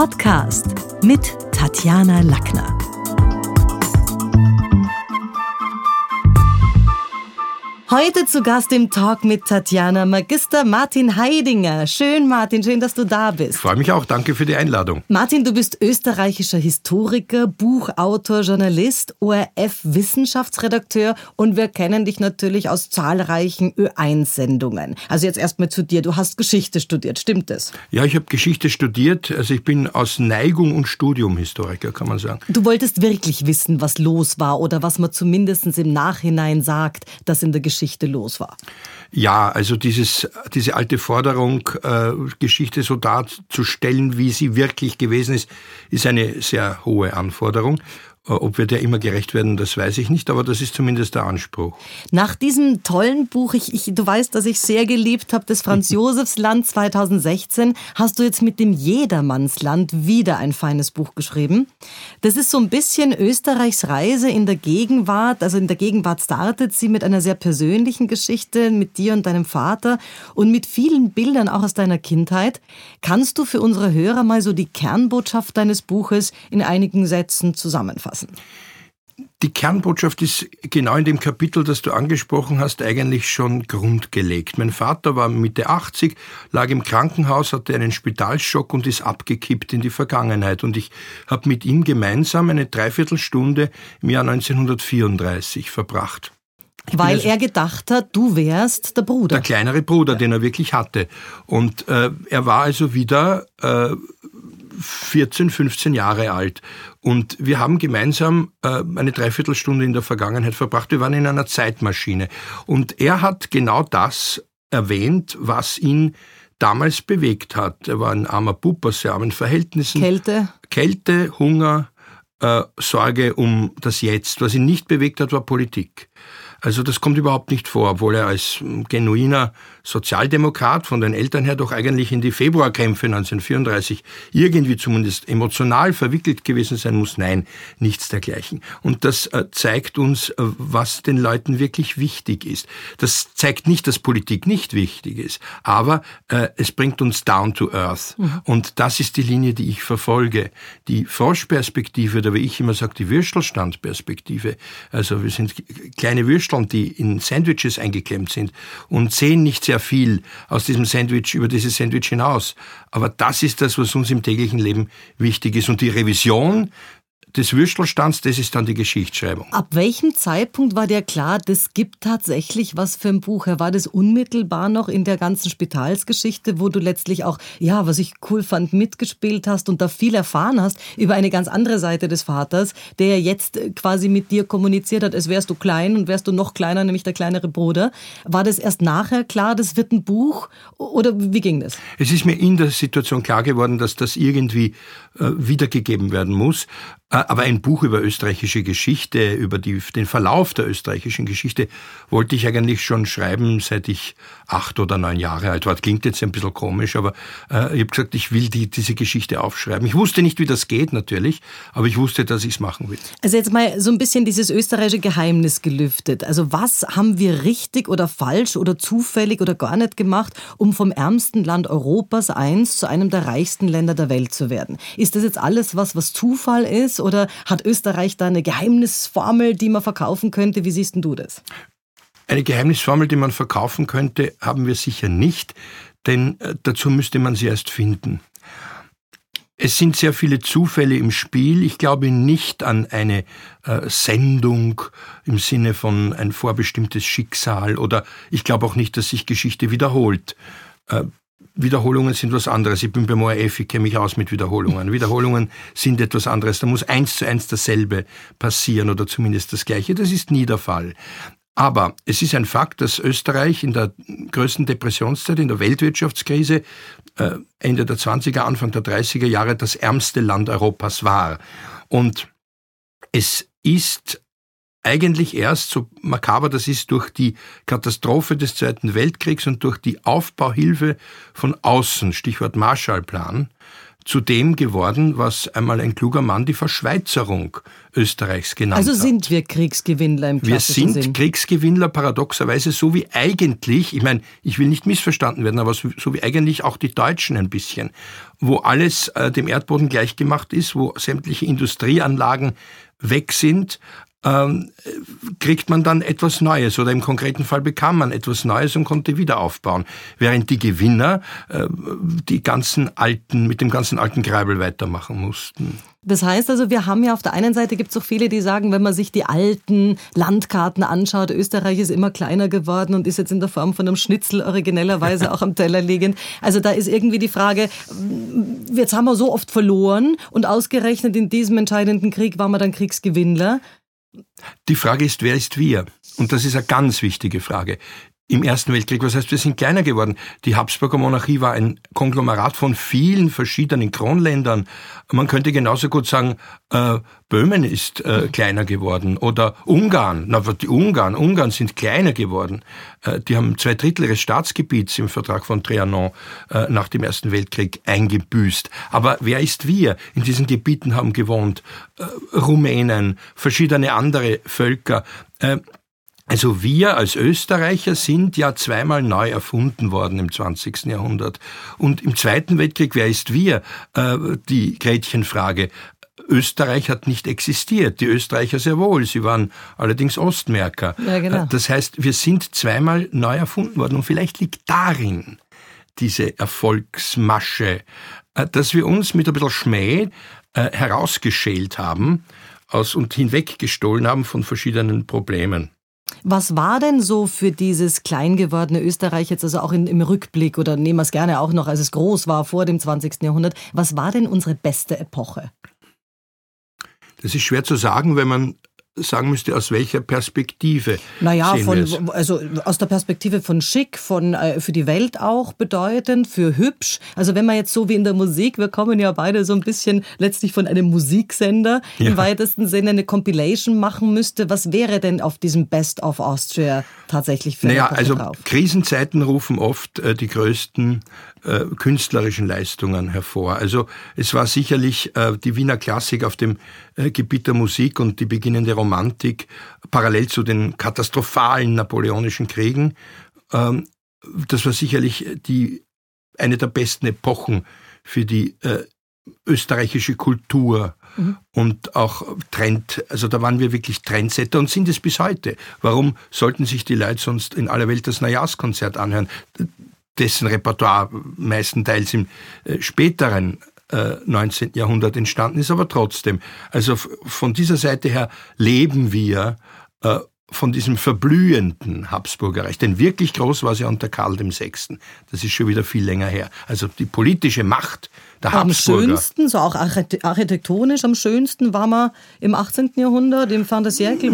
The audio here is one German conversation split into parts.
Podcast mit Tatjana Lackner. Heute zu Gast im Talk mit Tatjana Magister Martin Heidinger. Schön, Martin, schön, dass du da bist. Freue mich auch, danke für die Einladung. Martin, du bist österreichischer Historiker, Buchautor, Journalist, ORF-Wissenschaftsredakteur und wir kennen dich natürlich aus zahlreichen Ö1-Sendungen. Also jetzt erstmal zu dir. Du hast Geschichte studiert, stimmt das? Ja, ich habe Geschichte studiert. Also ich bin aus Neigung und Studium Historiker, kann man sagen. Du wolltest wirklich wissen, was los war oder was man zumindest im Nachhinein sagt, dass in der Geschichte Geschichte los war. Ja, also dieses, diese alte Forderung, äh, Geschichte so darzustellen, wie sie wirklich gewesen ist, ist eine sehr hohe Anforderung. Äh, ob wir der immer gerecht werden, das weiß ich nicht, aber das ist zumindest der Anspruch. Nach diesem tollen Buch, ich, ich, du weißt, dass ich sehr geliebt habe, das Franz Josefs Land 2016, hast du jetzt mit dem Jedermannsland wieder ein feines Buch geschrieben. Das ist so ein bisschen Österreichs Reise in der Gegenwart. Also in der Gegenwart startet sie mit einer sehr persönlichen Geschichte mit dir und deinem Vater und mit vielen Bildern auch aus deiner Kindheit. Kannst du für unsere Hörer mal so die Kernbotschaft deines Buches in einigen Sätzen zusammenfassen? Lassen? Die Kernbotschaft ist genau in dem Kapitel, das du angesprochen hast, eigentlich schon grundgelegt. Mein Vater war Mitte 80, lag im Krankenhaus, hatte einen Spitalschock und ist abgekippt in die Vergangenheit. Und ich habe mit ihm gemeinsam eine Dreiviertelstunde im Jahr 1934 verbracht. Weil also er gedacht hat, du wärst der Bruder. Der kleinere Bruder, ja. den er wirklich hatte. Und äh, er war also wieder äh, 14, 15 Jahre alt. Und wir haben gemeinsam äh, eine Dreiviertelstunde in der Vergangenheit verbracht. Wir waren in einer Zeitmaschine. Und er hat genau das erwähnt, was ihn damals bewegt hat. Er war ein armer Bub aus sehr armen Verhältnissen. Kälte. Kälte, Hunger, äh, Sorge um das Jetzt. Was ihn nicht bewegt hat, war Politik. Also das kommt überhaupt nicht vor, obwohl er als genuiner Sozialdemokrat von den Eltern her doch eigentlich in die Februarkämpfe 1934 irgendwie zumindest emotional verwickelt gewesen sein muss. Nein, nichts dergleichen. Und das äh, zeigt uns, äh, was den Leuten wirklich wichtig ist. Das zeigt nicht, dass Politik nicht wichtig ist, aber äh, es bringt uns down to earth. Mhm. Und das ist die Linie, die ich verfolge. Die Froschperspektive, oder wie ich immer sage, die Würstelstandperspektive. Also wir sind kleine Würsteln, die in Sandwiches eingeklemmt sind und sehen nicht sehr viel aus diesem Sandwich, über dieses Sandwich hinaus. Aber das ist das, was uns im täglichen Leben wichtig ist. Und die Revision des Würstelstands, das ist dann die Geschichtsschreibung. Ab welchem Zeitpunkt war dir klar, das gibt tatsächlich was für ein Buch? War das unmittelbar noch in der ganzen Spitalsgeschichte, wo du letztlich auch, ja, was ich cool fand, mitgespielt hast und da viel erfahren hast über eine ganz andere Seite des Vaters, der jetzt quasi mit dir kommuniziert hat, als wärst du klein und wärst du noch kleiner, nämlich der kleinere Bruder. War das erst nachher klar, das wird ein Buch oder wie ging das? Es ist mir in der Situation klar geworden, dass das irgendwie äh, wiedergegeben werden muss. Äh, aber ein Buch über österreichische Geschichte, über die, den Verlauf der österreichischen Geschichte, wollte ich eigentlich schon schreiben, seit ich acht oder neun Jahre alt war. Das klingt jetzt ein bisschen komisch, aber äh, ich habe gesagt, ich will die, diese Geschichte aufschreiben. Ich wusste nicht, wie das geht natürlich, aber ich wusste, dass ich es machen will. Also jetzt mal so ein bisschen dieses österreichische Geheimnis gelüftet. Also was haben wir richtig oder falsch oder zufällig oder gar nicht gemacht, um vom ärmsten Land Europas eins zu einem der reichsten Länder der Welt zu werden? Ist das jetzt alles was, was Zufall ist oder hat Österreich da eine Geheimnisformel, die man verkaufen könnte? Wie siehst du das? Eine Geheimnisformel, die man verkaufen könnte, haben wir sicher nicht, denn äh, dazu müsste man sie erst finden. Es sind sehr viele Zufälle im Spiel. Ich glaube nicht an eine äh, Sendung im Sinne von ein vorbestimmtes Schicksal oder ich glaube auch nicht, dass sich Geschichte wiederholt. Äh, Wiederholungen sind was anderes. Ich bin beim ORF, ich kenne mich aus mit Wiederholungen. Wiederholungen sind etwas anderes. Da muss eins zu eins dasselbe passieren oder zumindest das Gleiche. Das ist nie der Fall. Aber es ist ein Fakt, dass Österreich in der größten Depressionszeit, in der Weltwirtschaftskrise, äh, Ende der 20er, Anfang der 30er Jahre das ärmste Land Europas war. Und es ist eigentlich erst, so makaber das ist, durch die Katastrophe des Zweiten Weltkriegs und durch die Aufbauhilfe von außen, Stichwort Marshallplan, zu dem geworden, was einmal ein kluger Mann die Verschweizerung Österreichs genannt also hat. Also sind wir Kriegsgewinnler im Wir sind Sinn. Kriegsgewinnler paradoxerweise, so wie eigentlich, ich meine, ich will nicht missverstanden werden, aber so, so wie eigentlich auch die Deutschen ein bisschen, wo alles äh, dem Erdboden gleichgemacht ist, wo sämtliche Industrieanlagen weg sind, ähm, kriegt man dann etwas Neues oder im konkreten Fall bekam man etwas Neues und konnte wieder aufbauen, während die Gewinner äh, die ganzen alten mit dem ganzen alten Greibel weitermachen mussten. Das heißt also, wir haben ja auf der einen Seite gibt es auch viele, die sagen, wenn man sich die alten Landkarten anschaut, Österreich ist immer kleiner geworden und ist jetzt in der Form von einem Schnitzel originellerweise auch am Teller liegend. Also da ist irgendwie die Frage, jetzt haben wir so oft verloren und ausgerechnet in diesem entscheidenden Krieg waren wir dann Kriegsgewinnler. Die Frage ist, wer ist wir? Und das ist eine ganz wichtige Frage im Ersten Weltkrieg. Was heißt, wir sind kleiner geworden. Die Habsburger Monarchie war ein Konglomerat von vielen verschiedenen Kronländern. Man könnte genauso gut sagen, äh, Böhmen ist äh, kleiner geworden oder Ungarn. Na, die Ungarn, Ungarn sind kleiner geworden. Äh, die haben zwei Drittel ihres Staatsgebiets im Vertrag von Trianon äh, nach dem Ersten Weltkrieg eingebüßt. Aber wer ist wir? In diesen Gebieten haben gewohnt äh, Rumänen, verschiedene andere Völker. Also wir als Österreicher sind ja zweimal neu erfunden worden im 20. Jahrhundert. Und im Zweiten Weltkrieg, wer ist wir? Äh, die Gretchenfrage. Österreich hat nicht existiert, die Österreicher sehr wohl, sie waren allerdings Ostmärker. Ja, genau. Äh, das heißt, wir sind zweimal neu erfunden worden und vielleicht liegt darin diese Erfolgsmasche, äh, dass wir uns mit ein bisschen Schmäh herausgeschält haben aus und hinweggestohlen haben von verschiedenen Problemen. Was war denn so für dieses klein gewordene Österreich jetzt, also auch in, im Rückblick oder nehmen wir es gerne auch noch, als es groß war vor dem 20. Jahrhundert, was war denn unsere beste Epoche? Das ist schwer zu sagen, wenn man sagen müsste, aus welcher Perspektive. Naja, von, also aus der Perspektive von schick, von äh, für die Welt auch bedeutend, für hübsch. Also wenn man jetzt so wie in der Musik, wir kommen ja beide so ein bisschen letztlich von einem Musiksender ja. im weitesten Sinne eine Compilation machen müsste, was wäre denn auf diesem Best of Austria tatsächlich für Naja, also drauf? Krisenzeiten rufen oft äh, die größten äh, künstlerischen Leistungen hervor. Also es war sicherlich äh, die Wiener Klassik auf dem äh, Gebiet der Musik und die beginnende Romantik parallel zu den katastrophalen napoleonischen Kriegen. Ähm, das war sicherlich die eine der besten Epochen für die äh, österreichische Kultur mhm. und auch Trend, also da waren wir wirklich Trendsetter und sind es bis heute. Warum sollten sich die Leute sonst in aller Welt das Neujahrskonzert anhören? Dessen Repertoire meistenteils im äh, späteren 19. Äh, Jahrhundert entstanden ist, aber trotzdem. Also von dieser Seite her leben wir äh, von diesem verblühenden Habsburgerreich. Denn wirklich groß war es ja unter Karl VI. Das ist schon wieder viel länger her. Also die politische Macht der am Habsburger. Schönsten, so auch architektonisch am schönsten war man im 18. Jahrhundert, im Van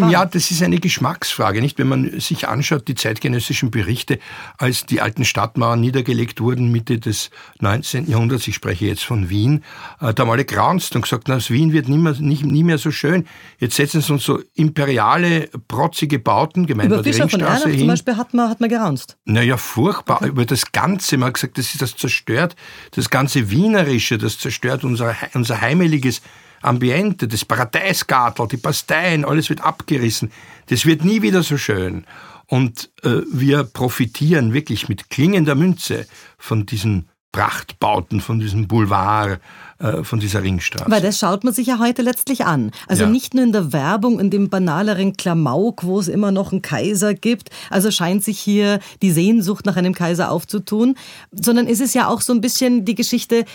Ja, das ist eine Geschmacksfrage, nicht? Wenn man sich anschaut, die zeitgenössischen Berichte, als die alten Stadtmauern niedergelegt wurden, Mitte des 19. Jahrhunderts, ich spreche jetzt von Wien, äh, da haben alle graunzt und gesagt, na, aus Wien wird nie mehr, nicht, nie mehr so schön. Jetzt setzen sie uns so imperiale, protzige Bauten, gemeint Über Fischer von Ernach hin. zum Beispiel hat man, hat man geraunzt. Naja, furchtbar. Okay. Über das Ganze, man hat gesagt, das ist das zerstört, das ganze Wienerische Störrische, das zerstört unser, unser heimeliges Ambiente, das Paradeisgartel, die Pasteien, alles wird abgerissen. Das wird nie wieder so schön. Und äh, wir profitieren wirklich mit klingender Münze von diesen Prachtbauten, von diesem Boulevard, äh, von dieser Ringstraße. Weil das schaut man sich ja heute letztlich an. Also ja. nicht nur in der Werbung, in dem banaleren Klamauk, wo es immer noch einen Kaiser gibt. Also scheint sich hier die Sehnsucht nach einem Kaiser aufzutun. Sondern ist es ja auch so ein bisschen die Geschichte,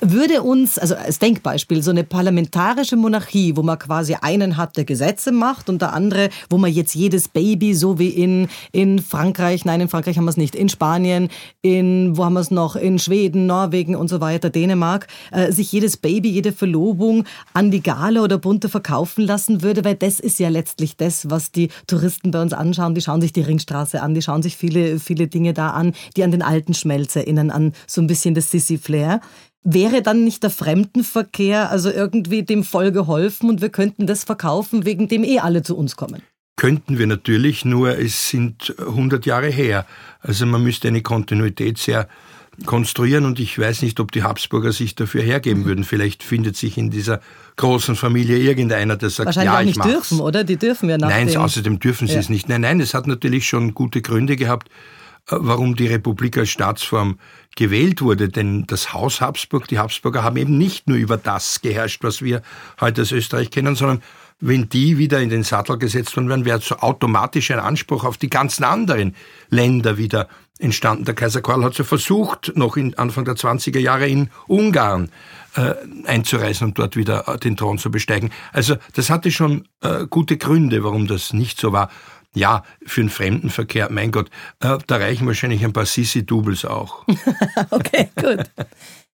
würde uns, also als Denkbeispiel, so eine parlamentarische Monarchie, wo man quasi einen hat, der Gesetze macht und der andere, wo man jetzt jedes Baby, so wie in, in Frankreich, nein, in Frankreich haben wir es nicht, in Spanien, in, wo haben wir es noch, in Schweden, Norwegen und so weiter, Dänemark, äh, sich jedes Baby, jede Verlobung an die Gale oder Bunte verkaufen lassen würde, weil das ist ja letztlich das, was die Touristen bei uns anschauen. Die schauen sich die Ringstraße an, die schauen sich viele, viele Dinge da an, die an den alten Schmelz erinnern, an so ein bisschen das Sissy-Flair. Wäre dann nicht der Fremdenverkehr also irgendwie dem voll geholfen und wir könnten das verkaufen, wegen dem eh alle zu uns kommen? Könnten wir natürlich, nur es sind 100 Jahre her. Also man müsste eine Kontinuität sehr konstruieren und ich weiß nicht, ob die Habsburger sich dafür hergeben würden. Vielleicht findet sich in dieser großen Familie irgendeiner, der sagt, Wahrscheinlich ja, auch ich nicht mach's. dürfen, oder? Die dürfen ja nach Nein, dem außerdem dürfen sie Ja. es nicht. Nein, nein, es hat natürlich schon gute Gründe gehabt, warum die Republik als Staatsform gewählt wurde. Denn das Haus Habsburg, die Habsburger haben eben nicht nur über das geherrscht, was wir heute als Österreich kennen, sondern wenn die wieder in den Sattel gesetzt worden wären, wäre so automatisch ein Anspruch auf die ganzen anderen Länder wieder entstanden. Der Kaiser Karl hat ja versucht, noch in Anfang der 20er Jahre in Ungarn äh, einzureisen und dort wieder äh, den Thron zu besteigen. Also das hatte schon äh, gute Gründe, warum das nicht so war. Ja, für den Fremdenverkehr, mein Gott, äh, da reichen wahrscheinlich ein paar Sissi-Doubles auch. Okay, gut.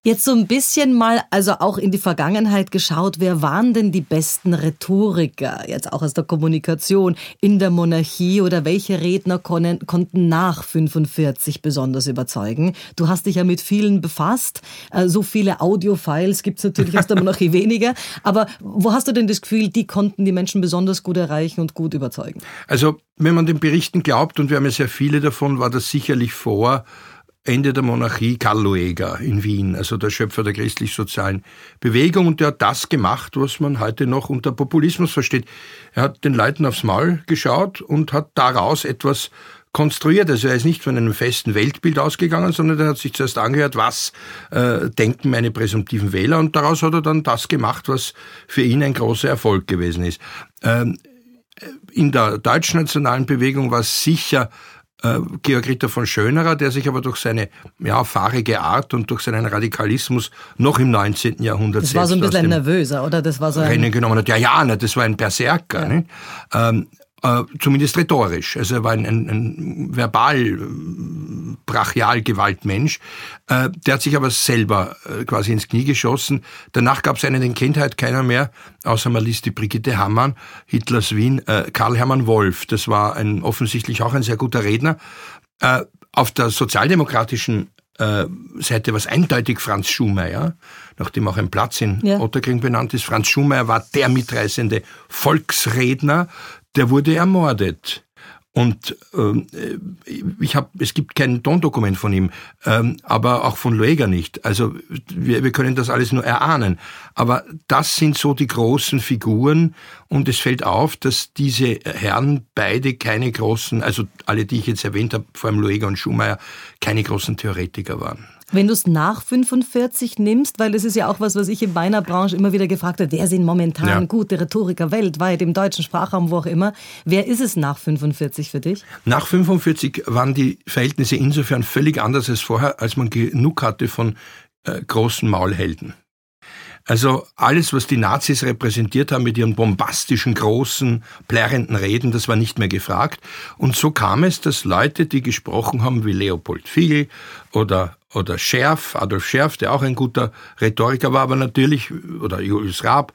Jetzt so ein bisschen mal, also auch in die Vergangenheit geschaut, wer waren denn die besten Rhetoriker, jetzt auch aus der Kommunikation in der Monarchie oder welche Redner konnen, konnten nach 45 besonders überzeugen? Du hast dich ja mit vielen befasst, Äh, so viele Audiofiles gibt es natürlich aus der Monarchie weniger, aber wo hast du denn das Gefühl, die konnten die Menschen besonders gut erreichen und gut überzeugen? Also, wenn man den Berichten glaubt, und wir haben ja sehr viele davon, war das sicherlich vor Ende der Monarchie Karl Lueger in Wien, also der Schöpfer der christlich-sozialen Bewegung. Und der hat das gemacht, was man heute noch unter Populismus versteht. Er hat den Leuten aufs Maul geschaut und hat daraus etwas konstruiert. Also er ist nicht von einem festen Weltbild ausgegangen, sondern er hat sich zuerst angehört, was äh, denken meine präsumptiven Wähler und daraus hat er dann das gemacht, was für ihn ein großer Erfolg gewesen ist. Ähm, in der deutschnationalen Bewegung war es sicher Georg Ritter von Schönerer, der sich aber durch seine ja, fahrige Art und durch seinen Radikalismus noch im 19. Jahrhundert Das war so ein bisschen nervöser, oder? Das war so ein, Rennen genommen hat. Ja, ja, na, das war ein Berserker. Ja. Ne? Ähm, äh, zumindest rhetorisch. Also er war ein, ein, ein verbal äh, Brachialgewaltmensch. Äh, der hat sich aber selber äh, quasi ins Knie geschossen. Danach gab es einen, kennt halt keiner mehr, außer man liest die Brigitte Hammann, Hitlers Wien, äh, Karl Hermann Wolf. Das war ein offensichtlich auch ein sehr guter Redner. Auf der sozialdemokratischen Seite war es eindeutig Franz Schumayer, nachdem auch ein Platz in Ja. Otterkring benannt ist. Franz Schumayer war der mitreißende Volksredner, der wurde ermordet. Und ähm, ich habe, es gibt kein Tondokument von ihm, ähm, aber auch von Lueger nicht. Also wir, wir können das alles nur erahnen. Aber das sind so die großen Figuren und es fällt auf, dass diese Herren beide keine großen, also alle, die ich jetzt erwähnt habe, vor allem Lueger und Schumayer, keine großen Theoretiker waren. Wenn du es nach 45 nimmst, weil das ist ja auch was, was ich in meiner Branche immer wieder gefragt habe, wer sind momentan Ja. gute Rhetoriker weltweit, im deutschen Sprachraum, wo auch immer. Wer ist es nach 45 für dich? Nach 45 waren die Verhältnisse insofern völlig anders als vorher, als man genug hatte von äh, großen Maulhelden. Also alles, was die Nazis repräsentiert haben mit ihren bombastischen, großen, plärrenden Reden, das war nicht mehr gefragt. Und so kam es, dass Leute, die gesprochen haben, wie Leopold Fiegel oder, oder Scherf, Adolf Scherf, der auch ein guter Rhetoriker war, aber natürlich, oder Julius Raab,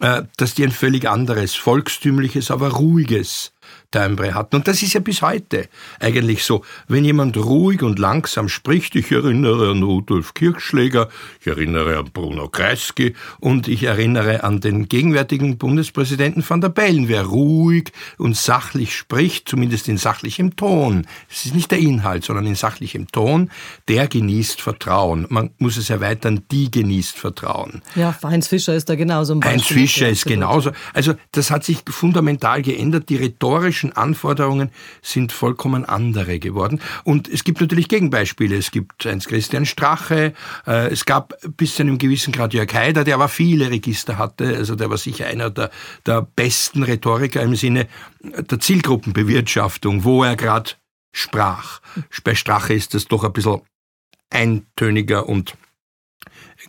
äh, dass die ein völlig anderes, volkstümliches, aber ruhiges Timbre hatten. Und das ist ja bis heute eigentlich so. Wenn jemand ruhig und langsam spricht, ich erinnere an Rudolf Kirchschläger, ich erinnere an Bruno Kreisky und ich erinnere an den gegenwärtigen Bundespräsidenten van der Bellen. Wer ruhig und sachlich spricht, zumindest in sachlichem Ton, es ist nicht der Inhalt, sondern in sachlichem Ton, der genießt Vertrauen. Man muss es erweitern, die genießt Vertrauen. Ja, Heinz Fischer ist da genauso ein Heinz. Fischer ist genauso. Also das hat sich fundamental geändert. Die rhetorischen Anforderungen sind vollkommen andere geworden. Und es gibt natürlich Gegenbeispiele. Es gibt Heinz-Christian Strache. Äh, es gab bis zu einem gewissen Grad Jörg Haider, der aber viele Register hatte. Also der war sicher einer der, der besten Rhetoriker im Sinne der Zielgruppenbewirtschaftung, wo er gerade sprach. Bei Strache ist das doch ein bisschen eintöniger und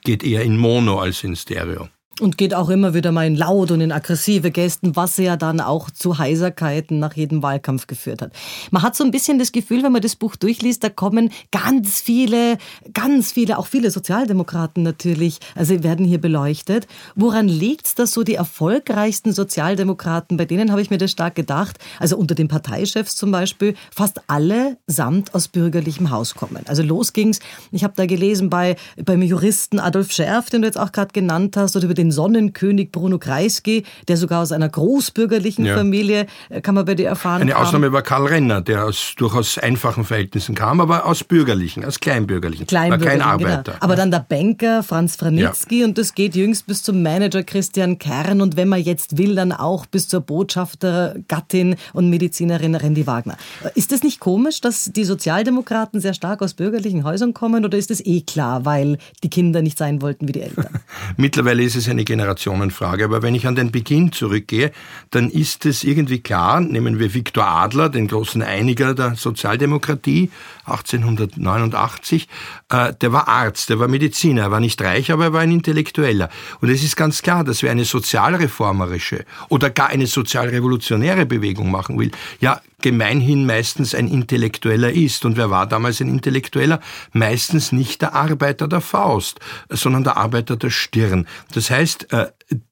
geht eher in Mono als in Stereo. Und geht auch immer wieder mal in laut und in aggressive Gästen, was ja dann auch zu Heiserkeiten nach jedem Wahlkampf geführt hat. Man hat so ein bisschen das Gefühl, wenn man das Buch durchliest, da kommen ganz viele, ganz viele, auch viele Sozialdemokraten natürlich, also werden hier beleuchtet. Woran liegt's, dass so die erfolgreichsten Sozialdemokraten, bei denen habe ich mir das stark gedacht, also unter den Parteichefs zum Beispiel, fast alle samt aus bürgerlichem Haus kommen. Also los ging's, ich habe da gelesen bei beim Juristen Adolf Scherf, den du jetzt auch gerade genannt hast, oder über den den Sonnenkönig Bruno Kreisky, der sogar aus einer großbürgerlichen ja. Familie, äh, kann man bei dir erfahren. Eine Ausnahme war Karl Renner, der aus durchaus einfachen Verhältnissen kam, aber aus bürgerlichen, aus kleinbürgerlichen, kleinbürgerlichen war kein genau. Arbeiter. Genau. Aber dann der Banker Franz Franitzky ja. und das geht jüngst bis zum Manager Christian Kern und wenn man jetzt will, dann auch bis zur Botschaftergattin und Medizinerin Randy Wagner. Ist es nicht komisch, dass die Sozialdemokraten sehr stark aus bürgerlichen Häusern kommen oder ist es eh klar, weil die Kinder nicht sein wollten wie die Eltern? Mittlerweile ist es eine Generationenfrage, aber wenn ich an den Beginn zurückgehe, dann ist es irgendwie klar, nehmen wir Viktor Adler, den großen Einiger der Sozialdemokratie, 1889, äh, der war Arzt, der war Mediziner, er war nicht reich, aber er war ein Intellektueller. Und es ist ganz klar, dass wer eine sozialreformerische oder gar eine sozialrevolutionäre Bewegung machen will, ja gemeinhin meistens ein Intellektueller ist. Und wer war damals ein Intellektueller? Meistens nicht der Arbeiter der Faust, sondern der Arbeiter der Stirn. Das heißt, äh,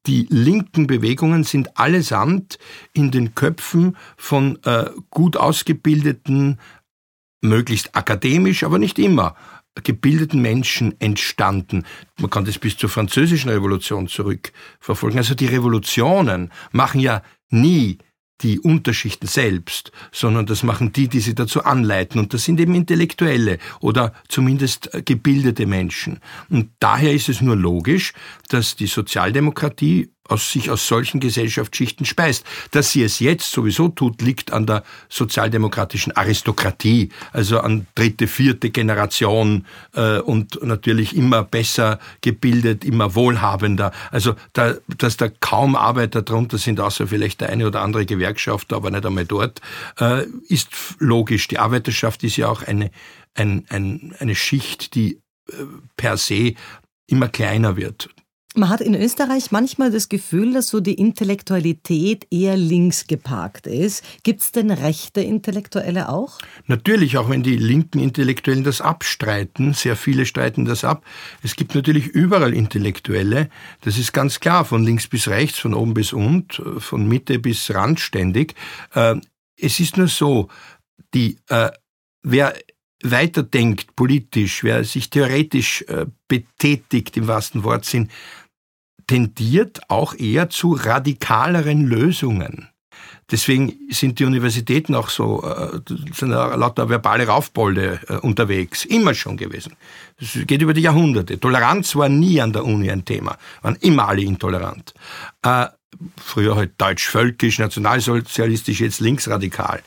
die linken Bewegungen sind allesamt in den Köpfen von äh, gut ausgebildeten, möglichst akademisch, aber nicht immer gebildeten Menschen entstanden. Man kann das bis zur französischen Revolution zurückverfolgen. Also die Revolutionen machen ja nie die Unterschichten selbst, sondern das machen die, die sie dazu anleiten. Und das sind eben Intellektuelle oder zumindest gebildete Menschen. Und daher ist es nur logisch, dass die Sozialdemokratie aus sich aus solchen Gesellschaftsschichten speist. Dass sie es jetzt sowieso tut, liegt an der sozialdemokratischen Aristokratie, also an dritte, vierte Generation äh, und natürlich immer besser gebildet, immer wohlhabender. Also da, dass da kaum Arbeiter drunter sind, außer vielleicht der eine oder andere Gewerkschafter, aber nicht einmal dort, äh, ist logisch. Die Arbeiterschaft ist ja auch eine, ein, ein, eine Schicht, die äh, per se immer kleiner wird. Man hat in Österreich manchmal das Gefühl, dass so die Intellektualität eher links geparkt ist. Gibt es denn rechte Intellektuelle auch? Natürlich, auch wenn die linken Intellektuellen das abstreiten. Sehr viele streiten das ab. Es gibt natürlich überall Intellektuelle. Das ist ganz klar, von links bis rechts, von oben bis unten, von Mitte bis randständig. Äh, es ist nur so, die, äh, wer weiterdenkt politisch, wer sich theoretisch äh, betätigt im wahrsten Wortsinn, tendiert auch eher zu radikaleren Lösungen. Deswegen sind die Universitäten auch so, äh, sind lauter verbale Raufbolde äh, unterwegs, immer schon gewesen. Das geht über die Jahrhunderte. Toleranz war nie an der Uni ein Thema, waren immer alle intolerant. Äh, früher halt deutsch-völkisch, nationalsozialistisch, jetzt linksradikal.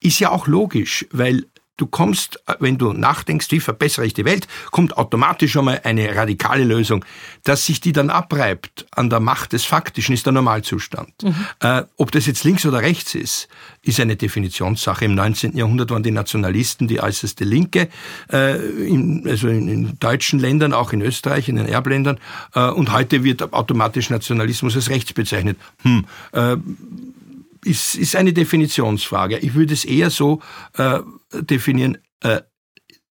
Ist ja auch logisch, weil Du kommst, wenn du nachdenkst, wie verbessere ich die Welt, kommt automatisch schon mal eine radikale Lösung. Dass sich die dann abreibt an der Macht des Faktischen, ist der Normalzustand. Mhm. Äh, ob das jetzt links oder rechts ist, ist eine Definitionssache. Im 19. Jahrhundert waren die Nationalisten die äußerste Linke, äh, in, also in, in, deutschen Ländern, auch in Österreich, in den Erbländern. Äh, und heute wird automatisch Nationalismus als rechts bezeichnet. Hm, äh, ist, ist eine Definitionsfrage. Ich würde es eher so äh, definieren, äh,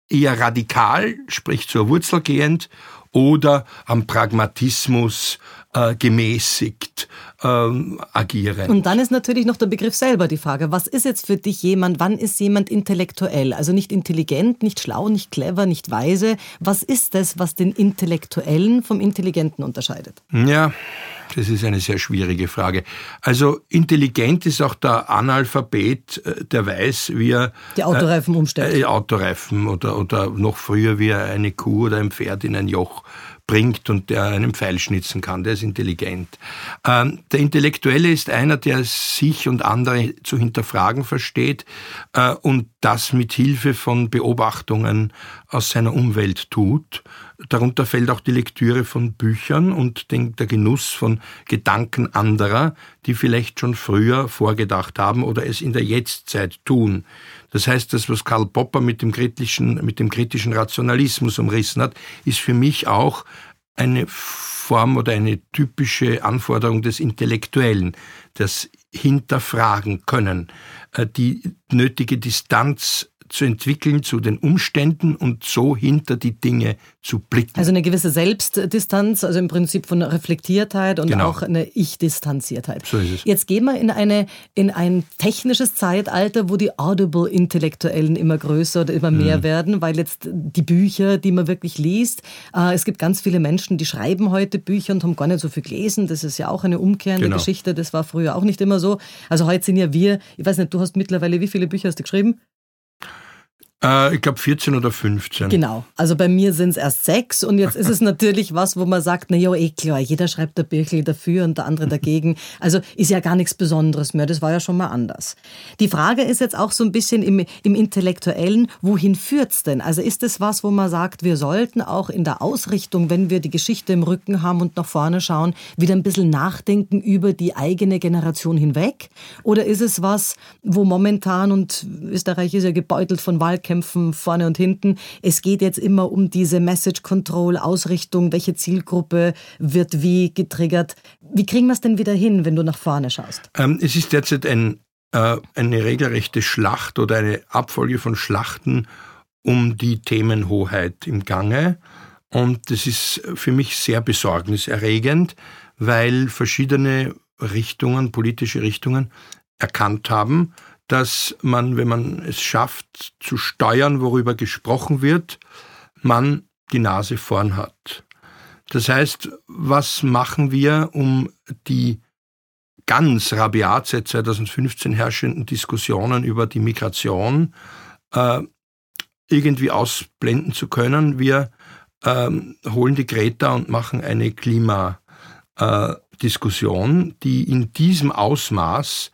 eher radikal, sprich zur Wurzel gehend, oder am Pragmatismus äh, gemäßigt ähm, agieren. Und dann ist natürlich noch der Begriff selber die Frage, was ist jetzt für dich jemand, wann ist jemand intellektuell? Also nicht intelligent, nicht schlau, nicht clever, nicht weise. Was ist es, was den Intellektuellen vom Intelligenten unterscheidet? Ja, das ist eine sehr schwierige Frage. Also intelligent ist auch der Analphabet, äh, der weiß, wie er die Autoreifen umstellt. Äh, Autoreifen oder, oder noch früher, wie er eine Kuh oder ein Pferd in ein Joch bringt und der einen Pfeil schnitzen kann, der ist intelligent. Ähm, der Intellektuelle ist einer, der sich und andere zu hinterfragen versteht äh, und das mit Hilfe von Beobachtungen aus seiner Umwelt tut. Darunter fällt auch die Lektüre von Büchern und den, der Genuss von Gedanken anderer, die vielleicht schon früher vorgedacht haben oder es in der Jetztzeit tun. Das heißt, das, was Karl Popper mit dem kritischen, mit dem kritischen Rationalismus umrissen hat, ist für mich auch eine Form oder eine typische Anforderung des Intellektuellen, das Hinterfragen können, äh, die nötige Distanz zu entwickeln zu den Umständen und so hinter die Dinge zu blicken. Also eine gewisse Selbstdistanz, also im Prinzip von Reflektiertheit und genau. auch eine Ich-Distanziertheit. So ist es. Jetzt gehen wir in, eine, in ein technisches Zeitalter, wo die Audible-Intellektuellen immer größer oder immer mehr mhm. werden, weil jetzt die Bücher, die man wirklich liest, äh, es gibt ganz viele Menschen, die schreiben heute Bücher und haben gar nicht so viel gelesen. Das ist ja auch eine umkehrende genau. Geschichte. Das war früher auch nicht immer so. Also heute sind ja wir, ich weiß nicht, du hast mittlerweile, wie viele Bücher hast du geschrieben? Äh, ich glaube 14 oder 15. Genau. Also bei mir sind es erst sechs und jetzt ist es natürlich was, wo man sagt, na ja, eh klar, jeder schreibt der Birchel dafür und der andere dagegen. Also ist ja gar nichts Besonderes mehr. Das war ja schon mal anders. Die Frage ist jetzt auch so ein bisschen im, im Intellektuellen, wohin führt's denn? Also ist es was, wo man sagt, wir sollten auch in der Ausrichtung, wenn wir die Geschichte im Rücken haben und nach vorne schauen, wieder ein bisschen nachdenken über die eigene Generation hinweg? Oder ist es was, wo momentan, und Österreich ist ja gebeutelt von Wahlkämpfen, Wahlkämpfen vorne und hinten. Es geht jetzt immer um diese Message Control, Ausrichtung, welche Zielgruppe wird wie getriggert. Wie kriegen wir es denn wieder hin, wenn du nach vorne schaust? Ähm, es ist derzeit ein, äh, eine regelrechte Schlacht oder eine Abfolge von Schlachten um die Themenhoheit im Gange. Und das ist für mich sehr besorgniserregend, weil verschiedene Richtungen, politische Richtungen, erkannt haben, dass man, wenn man es schafft, zu steuern, worüber gesprochen wird, man die Nase vorn hat. Das heißt, was machen wir, um die ganz rabiat seit 2015 herrschenden Diskussionen über die Migration äh, irgendwie ausblenden zu können? Wir ähm, holen die Greta und machen eine Klimadiskussion, die in diesem Ausmaß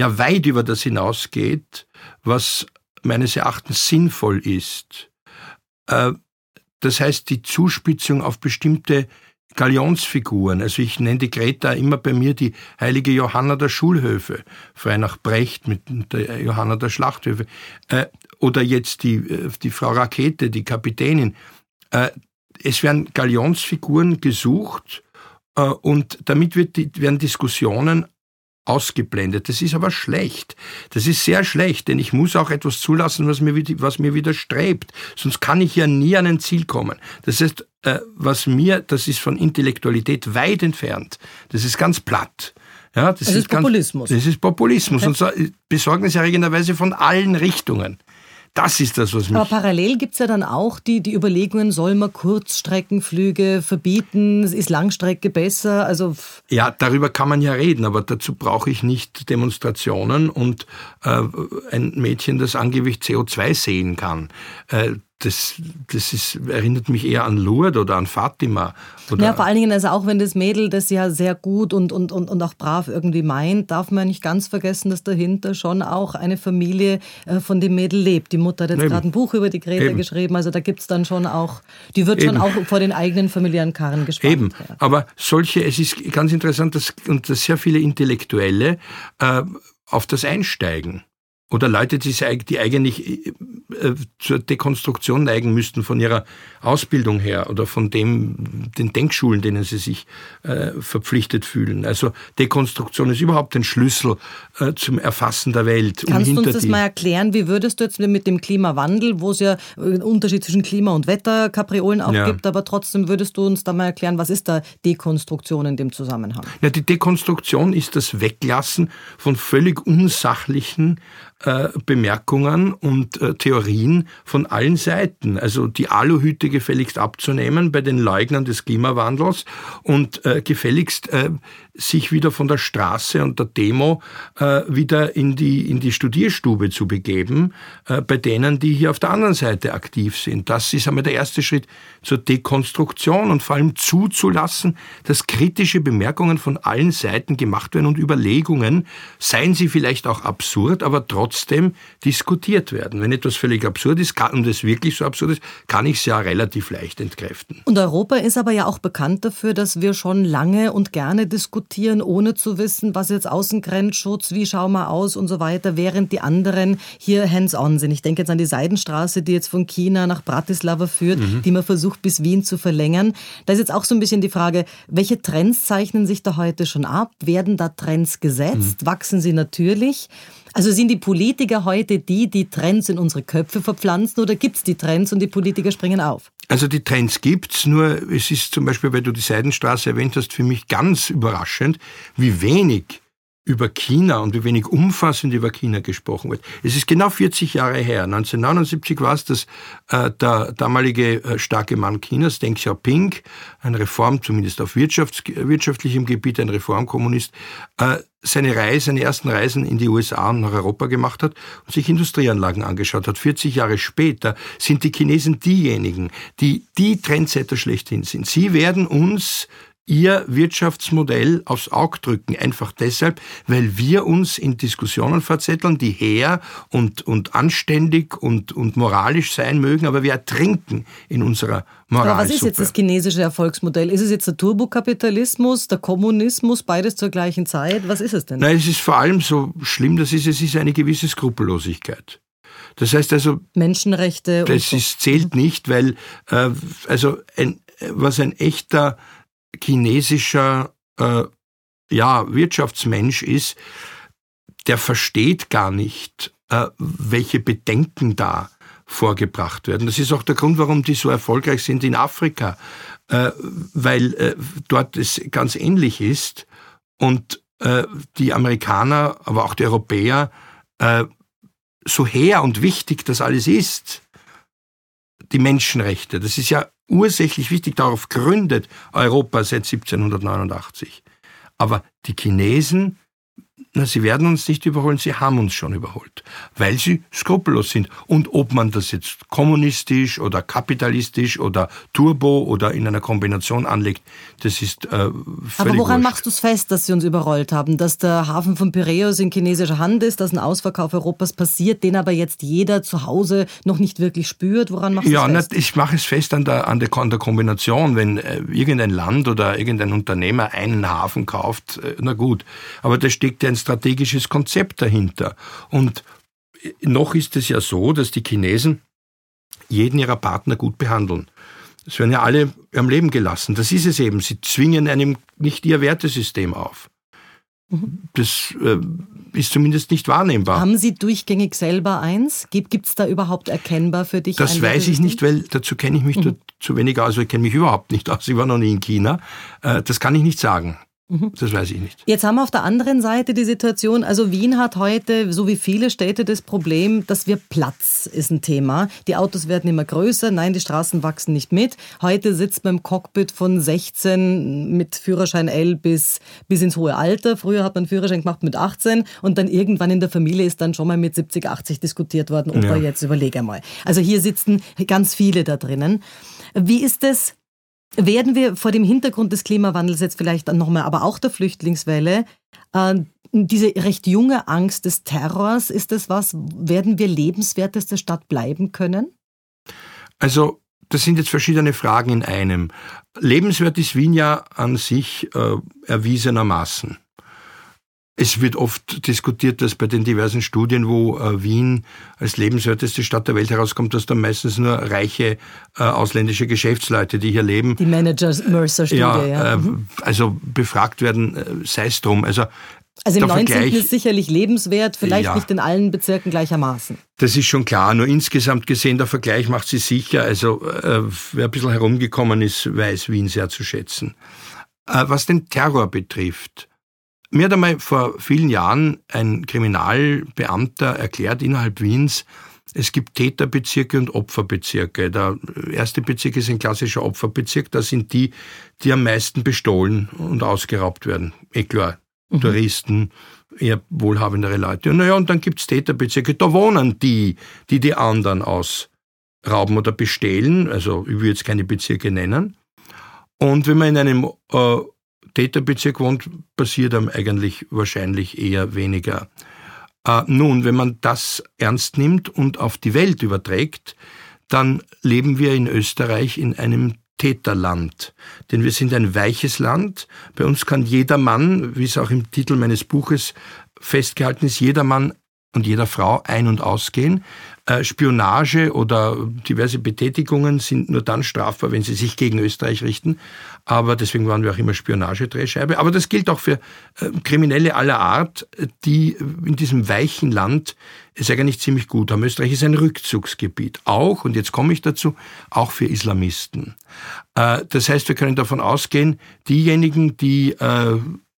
ja weit über das hinausgeht, was meines Erachtens sinnvoll ist. Äh, das heißt, die Zuspitzung auf bestimmte Galionsfiguren. Also ich nenne die Greta immer bei mir die heilige Johanna der Schulhöfe, frei nach Brecht mit der Johanna der Schlachthöfe. Äh, oder jetzt die, äh, die Frau Rakete, die Kapitänin. Es werden Galionsfiguren gesucht und damit wird werden Diskussionen ausgeblendet. Das ist aber schlecht. Das ist sehr schlecht, denn ich muss auch etwas zulassen, was mir, was mir widerstrebt. Sonst kann ich ja nie an ein Ziel kommen. Das heißt, äh, was mir, das ist von Intellektualität weit entfernt. Das ist ganz platt. Ja, das, das ist, ist Populismus. Ganz, das ist Populismus okay. und so besorgniserregenderweise von allen Richtungen. Das ist das, was mich. Aber parallel gibt es ja dann auch die, die Überlegungen, soll man Kurzstreckenflüge verbieten? Ist Langstrecke besser? Also ja, darüber kann man ja reden, aber dazu brauche ich nicht Demonstrationen und äh, ein Mädchen, das angeblich CO2 sehen kann. Äh, das, das ist, erinnert mich eher an Lourdes oder an Fatima. Oder ja, vor allen Dingen, also auch wenn das Mädel das ja sehr gut und, und, und, und auch brav irgendwie meint, darf man nicht ganz vergessen, dass dahinter schon auch eine Familie äh, von dem Mädel lebt. Die Mutter hat jetzt gerade ein Buch über die Greta Eben. geschrieben, also da gibt es dann schon auch, die wird Eben. schon auch vor den eigenen familiären Karren gespannt. Eben, ja. aber solche, es ist ganz interessant, dass, und dass sehr viele Intellektuelle äh, auf das einsteigen oder Leute, die, die eigentlich äh, zur Dekonstruktion neigen müssten von ihrer Ausbildung her oder von dem, den Denkschulen, denen sie sich äh, verpflichtet fühlen. Also Dekonstruktion ist überhaupt ein Schlüssel äh, zum Erfassen der Welt. Kannst du uns das mal erklären? Wie würdest du jetzt mit dem Klimawandel, wo es ja einen Unterschied zwischen Klima- und Wetterkapriolen auch ja. gibt, aber trotzdem würdest du uns da mal erklären, was ist da Dekonstruktion in dem Zusammenhang? Ja, die Dekonstruktion ist das Weglassen von völlig unsachlichen äh, Bemerkungen und äh, Theorien von allen Seiten. Also die Aluhüte gefälligst abzunehmen bei den Leugnern des Klimawandels und äh, gefälligst äh, sich wieder von der Straße und der Demo äh, wieder in die, in die Studierstube zu begeben, äh, bei denen, die hier auf der anderen Seite aktiv sind. Das ist einmal der erste Schritt zur Dekonstruktion und vor allem zuzulassen, dass kritische Bemerkungen von allen Seiten gemacht werden und Überlegungen, seien sie vielleicht auch absurd, aber trotzdem diskutiert werden. Wenn etwas völlig absurd ist kann, und es wirklich so absurd ist, kann ich es ja relativ leicht entkräften. Und Europa ist aber ja auch bekannt dafür, dass wir schon lange und gerne diskutieren, diskutieren, ohne zu wissen, was jetzt Außengrenzschutz, wie schauen wir aus und so weiter, während die anderen hier hands-on sind. Ich denke jetzt an die Seidenstraße, die jetzt von China nach Bratislava führt, mhm. die man versucht bis Wien zu verlängern. Da ist jetzt auch so ein bisschen die Frage, welche Trends zeichnen sich da heute schon ab? Werden da Trends gesetzt? Mhm. Wachsen sie natürlich? Also sind die Politiker heute die, die Trends in unsere Köpfe verpflanzen oder gibt es die Trends und die Politiker springen auf? Also die Trends gibt's, nur es ist zum Beispiel, weil du die Seidenstraße erwähnt hast, für mich ganz überraschend, wie wenig über China und wie wenig umfassend über China gesprochen wird. Es ist genau 40 Jahre her. 1979 war es, dass äh, der damalige äh, starke Mann Chinas, Deng Xiaoping, ein Reform, zumindest auf wirtschaftlichem Gebiet, ein Reformkommunist, äh, seine Reise, seine ersten Reisen in die USA und nach Europa gemacht hat und sich Industrieanlagen angeschaut hat. 40 Jahre später sind die Chinesen diejenigen, die die Trendsetter schlechthin sind. Sie werden uns ihr Wirtschaftsmodell aufs Auge drücken. Einfach deshalb, weil wir uns in Diskussionen verzetteln, die her und, und anständig und, und moralisch sein mögen, aber wir ertrinken in unserer Moral. Aber was ist jetzt das chinesische Erfolgsmodell? Ist es jetzt der Turbokapitalismus, der Kommunismus, beides zur gleichen Zeit? Was ist es denn? Nein, es ist vor allem so schlimm, das ist, es ist eine gewisse Skrupellosigkeit. Das heißt also, Menschenrechte. Das ist, zählt nicht, weil äh, also ein, was ein echter chinesischer äh, ja, Wirtschaftsmensch ist, der versteht gar nicht, äh, welche Bedenken da vorgebracht werden. Das ist auch der Grund, warum die so erfolgreich sind in Afrika, äh, weil äh, dort es ganz ähnlich ist und äh, die Amerikaner, aber auch die Europäer, äh, so her und wichtig das alles ist, die Menschenrechte, das ist ja ursächlich wichtig, darauf gründet Europa seit 1789. Aber die Chinesen na, sie werden uns nicht überholen, sie haben uns schon überholt, weil sie skrupellos sind. Und ob man das jetzt kommunistisch oder kapitalistisch oder turbo oder in einer Kombination anlegt, das ist äh, völlig Aber woran wurscht. machst du es fest, dass sie uns überrollt haben? Dass der Hafen von Piräus in chinesischer Hand ist, dass ein Ausverkauf Europas passiert, den aber jetzt jeder zu Hause noch nicht wirklich spürt? Woran machst du ja, es fest? Ja, ich mache es fest an der, an der, an der Kombination. Wenn äh, irgendein Land oder irgendein Unternehmer einen Hafen kauft, äh, na gut. Aber da steckt ja ein strategisches Konzept dahinter. Und noch ist es ja so, dass die Chinesen jeden ihrer Partner gut behandeln. Es werden ja alle am Leben gelassen. Das ist es eben. Sie zwingen einem nicht ihr Wertesystem auf. Mhm. Das äh, ist zumindest nicht wahrnehmbar. Haben Sie durchgängig selber eins? Gibt es da überhaupt erkennbar für dich? Das weiß ich nicht, weil dazu kenne ich mich mhm. zu wenig aus. Ich kenne mich überhaupt nicht aus. Ich war noch nie in China. Äh, das kann ich nicht sagen. Mhm. Das weiß ich nicht. Jetzt haben wir auf der anderen Seite die Situation, also Wien hat heute, so wie viele Städte, das Problem, dass wir Platz ist ein Thema. Die Autos werden immer größer, nein, die Straßen wachsen nicht mit. Heute sitzt man im Cockpit von 16 mit Führerschein L bis, bis ins hohe Alter. Früher hat man Führerschein gemacht mit 18 und dann irgendwann in der Familie ist dann schon mal mit 70, 80 diskutiert worden. Opa, ja. jetzt überlege mal. Also hier sitzen ganz viele da drinnen. Wie ist es werden wir vor dem Hintergrund des Klimawandels jetzt vielleicht nochmal, aber auch der Flüchtlingswelle, äh, diese recht junge Angst des Terrors, ist das was, werden wir lebenswerteste Stadt bleiben können? Also, das sind jetzt verschiedene Fragen in einem. Lebenswert ist Wien ja an sich äh, erwiesenermaßen. Es wird oft diskutiert, dass bei den diversen Studien, wo äh, Wien als lebenswerteste Stadt der Welt herauskommt, dass da meistens nur reiche äh, ausländische Geschäftsleute, die hier leben. Die Managers-Mercer-Studie, ja. ja. Äh, mhm. also befragt werden, äh, sei es drum. Also also im 19. Vergleich, ist sicherlich lebenswert, vielleicht ja, nicht in allen Bezirken gleichermaßen. Das ist schon klar. Nur insgesamt gesehen, der Vergleich macht sie sicher. Also äh, wer ein bisschen herumgekommen ist, weiß Wien sehr zu schätzen. Äh, was den Terror betrifft, mir hat einmal vor vielen Jahren ein Kriminalbeamter erklärt innerhalb Wiens, es gibt Täterbezirke und Opferbezirke. Der erste Bezirk ist ein klassischer Opferbezirk. Da sind die, die am meisten bestohlen und ausgeraubt werden. Eh klar, mhm. Touristen, eher wohlhabendere Leute. Und naja, und dann gibt's Täterbezirke. Da wohnen die, die die anderen ausrauben oder bestehlen. Also ich will jetzt keine Bezirke nennen. Und wenn man in einem äh, Täterbezirk wohnt, passiert einem eigentlich wahrscheinlich eher weniger. Äh, nun, wenn man das ernst nimmt und auf die Welt überträgt, dann leben wir in Österreich in einem Täterland. Denn wir sind ein weiches Land. Bei uns kann jeder Mann, wie es auch im Titel meines Buches festgehalten ist, jeder Mann und jeder Frau ein- und ausgehen. Äh, Spionage oder diverse Betätigungen sind nur dann strafbar, wenn sie sich gegen Österreich richten. Aber deswegen waren wir auch immer Spionagedrehscheibe. Aber das gilt auch für äh, Kriminelle aller Art, die in diesem weichen Land es eigentlich ziemlich gut haben. Österreich ist ein Rückzugsgebiet. Auch, und jetzt komme ich dazu, auch für Islamisten. Äh, das heißt, wir können davon ausgehen, diejenigen, die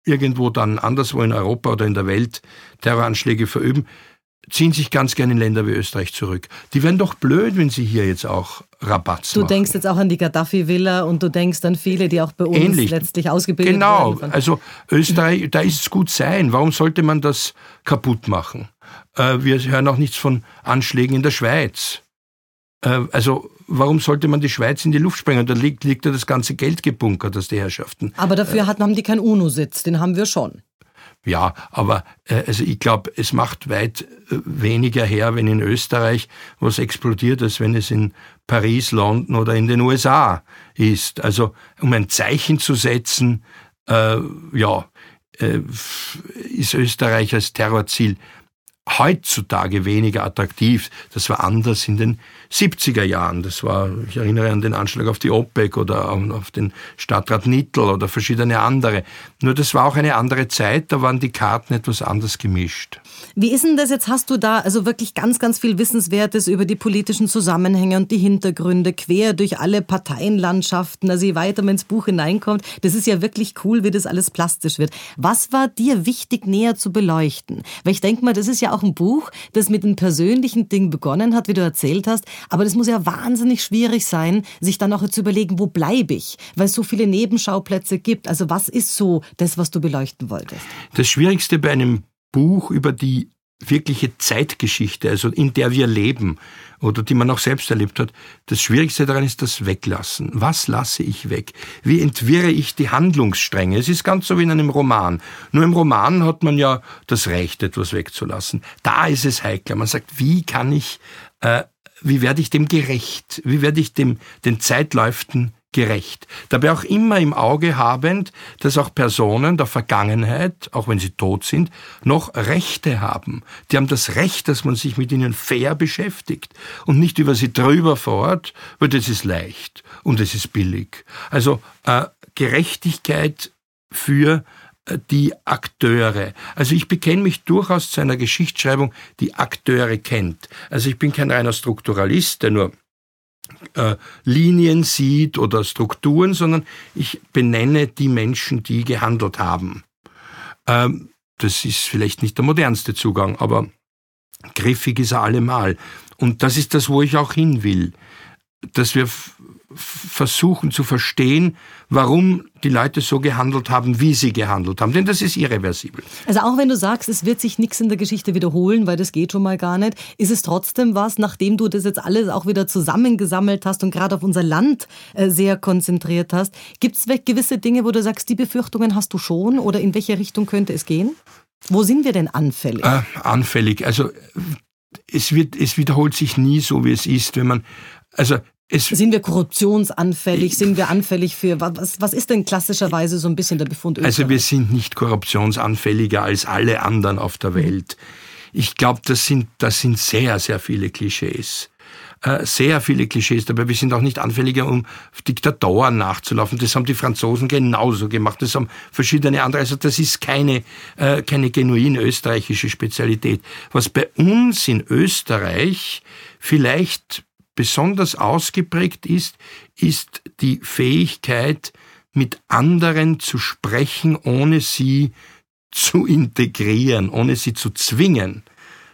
irgendwo dann anderswo in Europa oder in der Welt Terroranschläge verüben, ziehen sich ganz gerne in Länder wie Österreich zurück. Die wären doch blöd, wenn sie hier jetzt auch Rabatz Du machen. denkst jetzt auch an die Gaddafi-Villa und du denkst an viele, die auch bei uns Ähnlich. letztlich ausgebildet genau. werden. also Österreich, da ist es gut sein. Warum sollte man das kaputt machen? Äh, wir hören auch nichts von Anschlägen in der Schweiz. Äh, also warum sollte man die Schweiz in die Luft sprengen? Da liegt, liegt ja das ganze Geld gebunkert, das die Herrschaften. Aber dafür hatten, haben die keinen UNO-Sitz, den haben wir schon. Ja, aber äh, also ich glaube, es macht weit äh, weniger her, wenn in Österreich was explodiert, als wenn es in Paris, London oder in den USA ist. Also um ein Zeichen zu setzen, äh, ja, äh, ist Österreich als Terrorziel heutzutage weniger attraktiv. Das war anders in den 70er Jahren. Das war, ich erinnere an den Anschlag auf die OPEC oder auf den Stadtrat Nittel oder verschiedene andere. Nur das war auch eine andere Zeit, da waren die Karten etwas anders gemischt. Wie ist denn das jetzt? Hast du da also wirklich ganz, ganz viel Wissenswertes über die politischen Zusammenhänge und die Hintergründe quer durch alle Parteienlandschaften? Also je weiter man ins Buch hineinkommt, das ist ja wirklich cool, wie das alles plastisch wird. Was war dir wichtig, näher zu beleuchten? Weil ich denke mal, das ist ja auch ein Buch, das mit einem persönlichen Ding begonnen hat, wie du erzählt hast. Aber das muss ja wahnsinnig schwierig sein, sich dann auch zu überlegen, wo bleibe ich? Weil es so viele Nebenschauplätze gibt. Also was ist so das, was du beleuchten wolltest? Das Schwierigste bei einem Buch über die wirkliche Zeitgeschichte, also in der wir leben oder die man auch selbst erlebt hat. Das Schwierigste daran ist das Weglassen. Was lasse ich weg? Wie entwirre ich die Handlungsstränge? Es ist ganz so wie in einem Roman. Nur im Roman hat man ja das Recht, etwas wegzulassen. Da ist es heikler. Man sagt, wie kann ich, äh, wie werde ich dem gerecht? Wie werde ich dem, den Zeitläuften gerecht. Dabei auch immer im Auge habend, dass auch Personen der Vergangenheit, auch wenn sie tot sind, noch Rechte haben. Die haben das Recht, dass man sich mit ihnen fair beschäftigt und nicht über sie drüber fährt, weil das ist leicht und es ist billig. Also äh, Gerechtigkeit für äh, die Akteure. Also ich bekenne mich durchaus zu einer Geschichtsschreibung, die Akteure kennt. Also ich bin kein reiner Strukturalist, der nur äh, Linien sieht oder Strukturen, sondern ich benenne die Menschen, die gehandelt haben. Ähm, das ist vielleicht nicht der modernste Zugang, aber griffig ist er allemal. Und das ist das, wo ich auch hin will, dass wir versuchen zu verstehen, warum die Leute so gehandelt haben, wie sie gehandelt haben. Denn das ist irreversibel. Also auch wenn du sagst, es wird sich nichts in der Geschichte wiederholen, weil das geht schon mal gar nicht, ist es trotzdem was, nachdem du das jetzt alles auch wieder zusammengesammelt hast und gerade auf unser Land äh, sehr konzentriert hast, gibt es gewisse Dinge, wo du sagst, die Befürchtungen hast du schon oder in welche Richtung könnte es gehen? Wo sind wir denn anfällig? Äh, anfällig. Also es, wird, es wiederholt sich nie so, wie es ist. Wenn man, also es sind wir korruptionsanfällig? Sind wir anfällig für was? Was ist denn klassischerweise so ein bisschen der Befund? Österreich? Also wir sind nicht korruptionsanfälliger als alle anderen auf der Welt. Ich glaube, das sind das sind sehr sehr viele Klischees. Äh, sehr viele Klischees dabei. Wir sind auch nicht anfälliger, um Diktatoren nachzulaufen. Das haben die Franzosen genauso gemacht. Das haben verschiedene andere. Also das ist keine, äh, keine genuin österreichische Spezialität. Was bei uns in Österreich vielleicht besonders ausgeprägt ist, ist die Fähigkeit, mit anderen zu sprechen, ohne sie zu integrieren, ohne sie zu zwingen,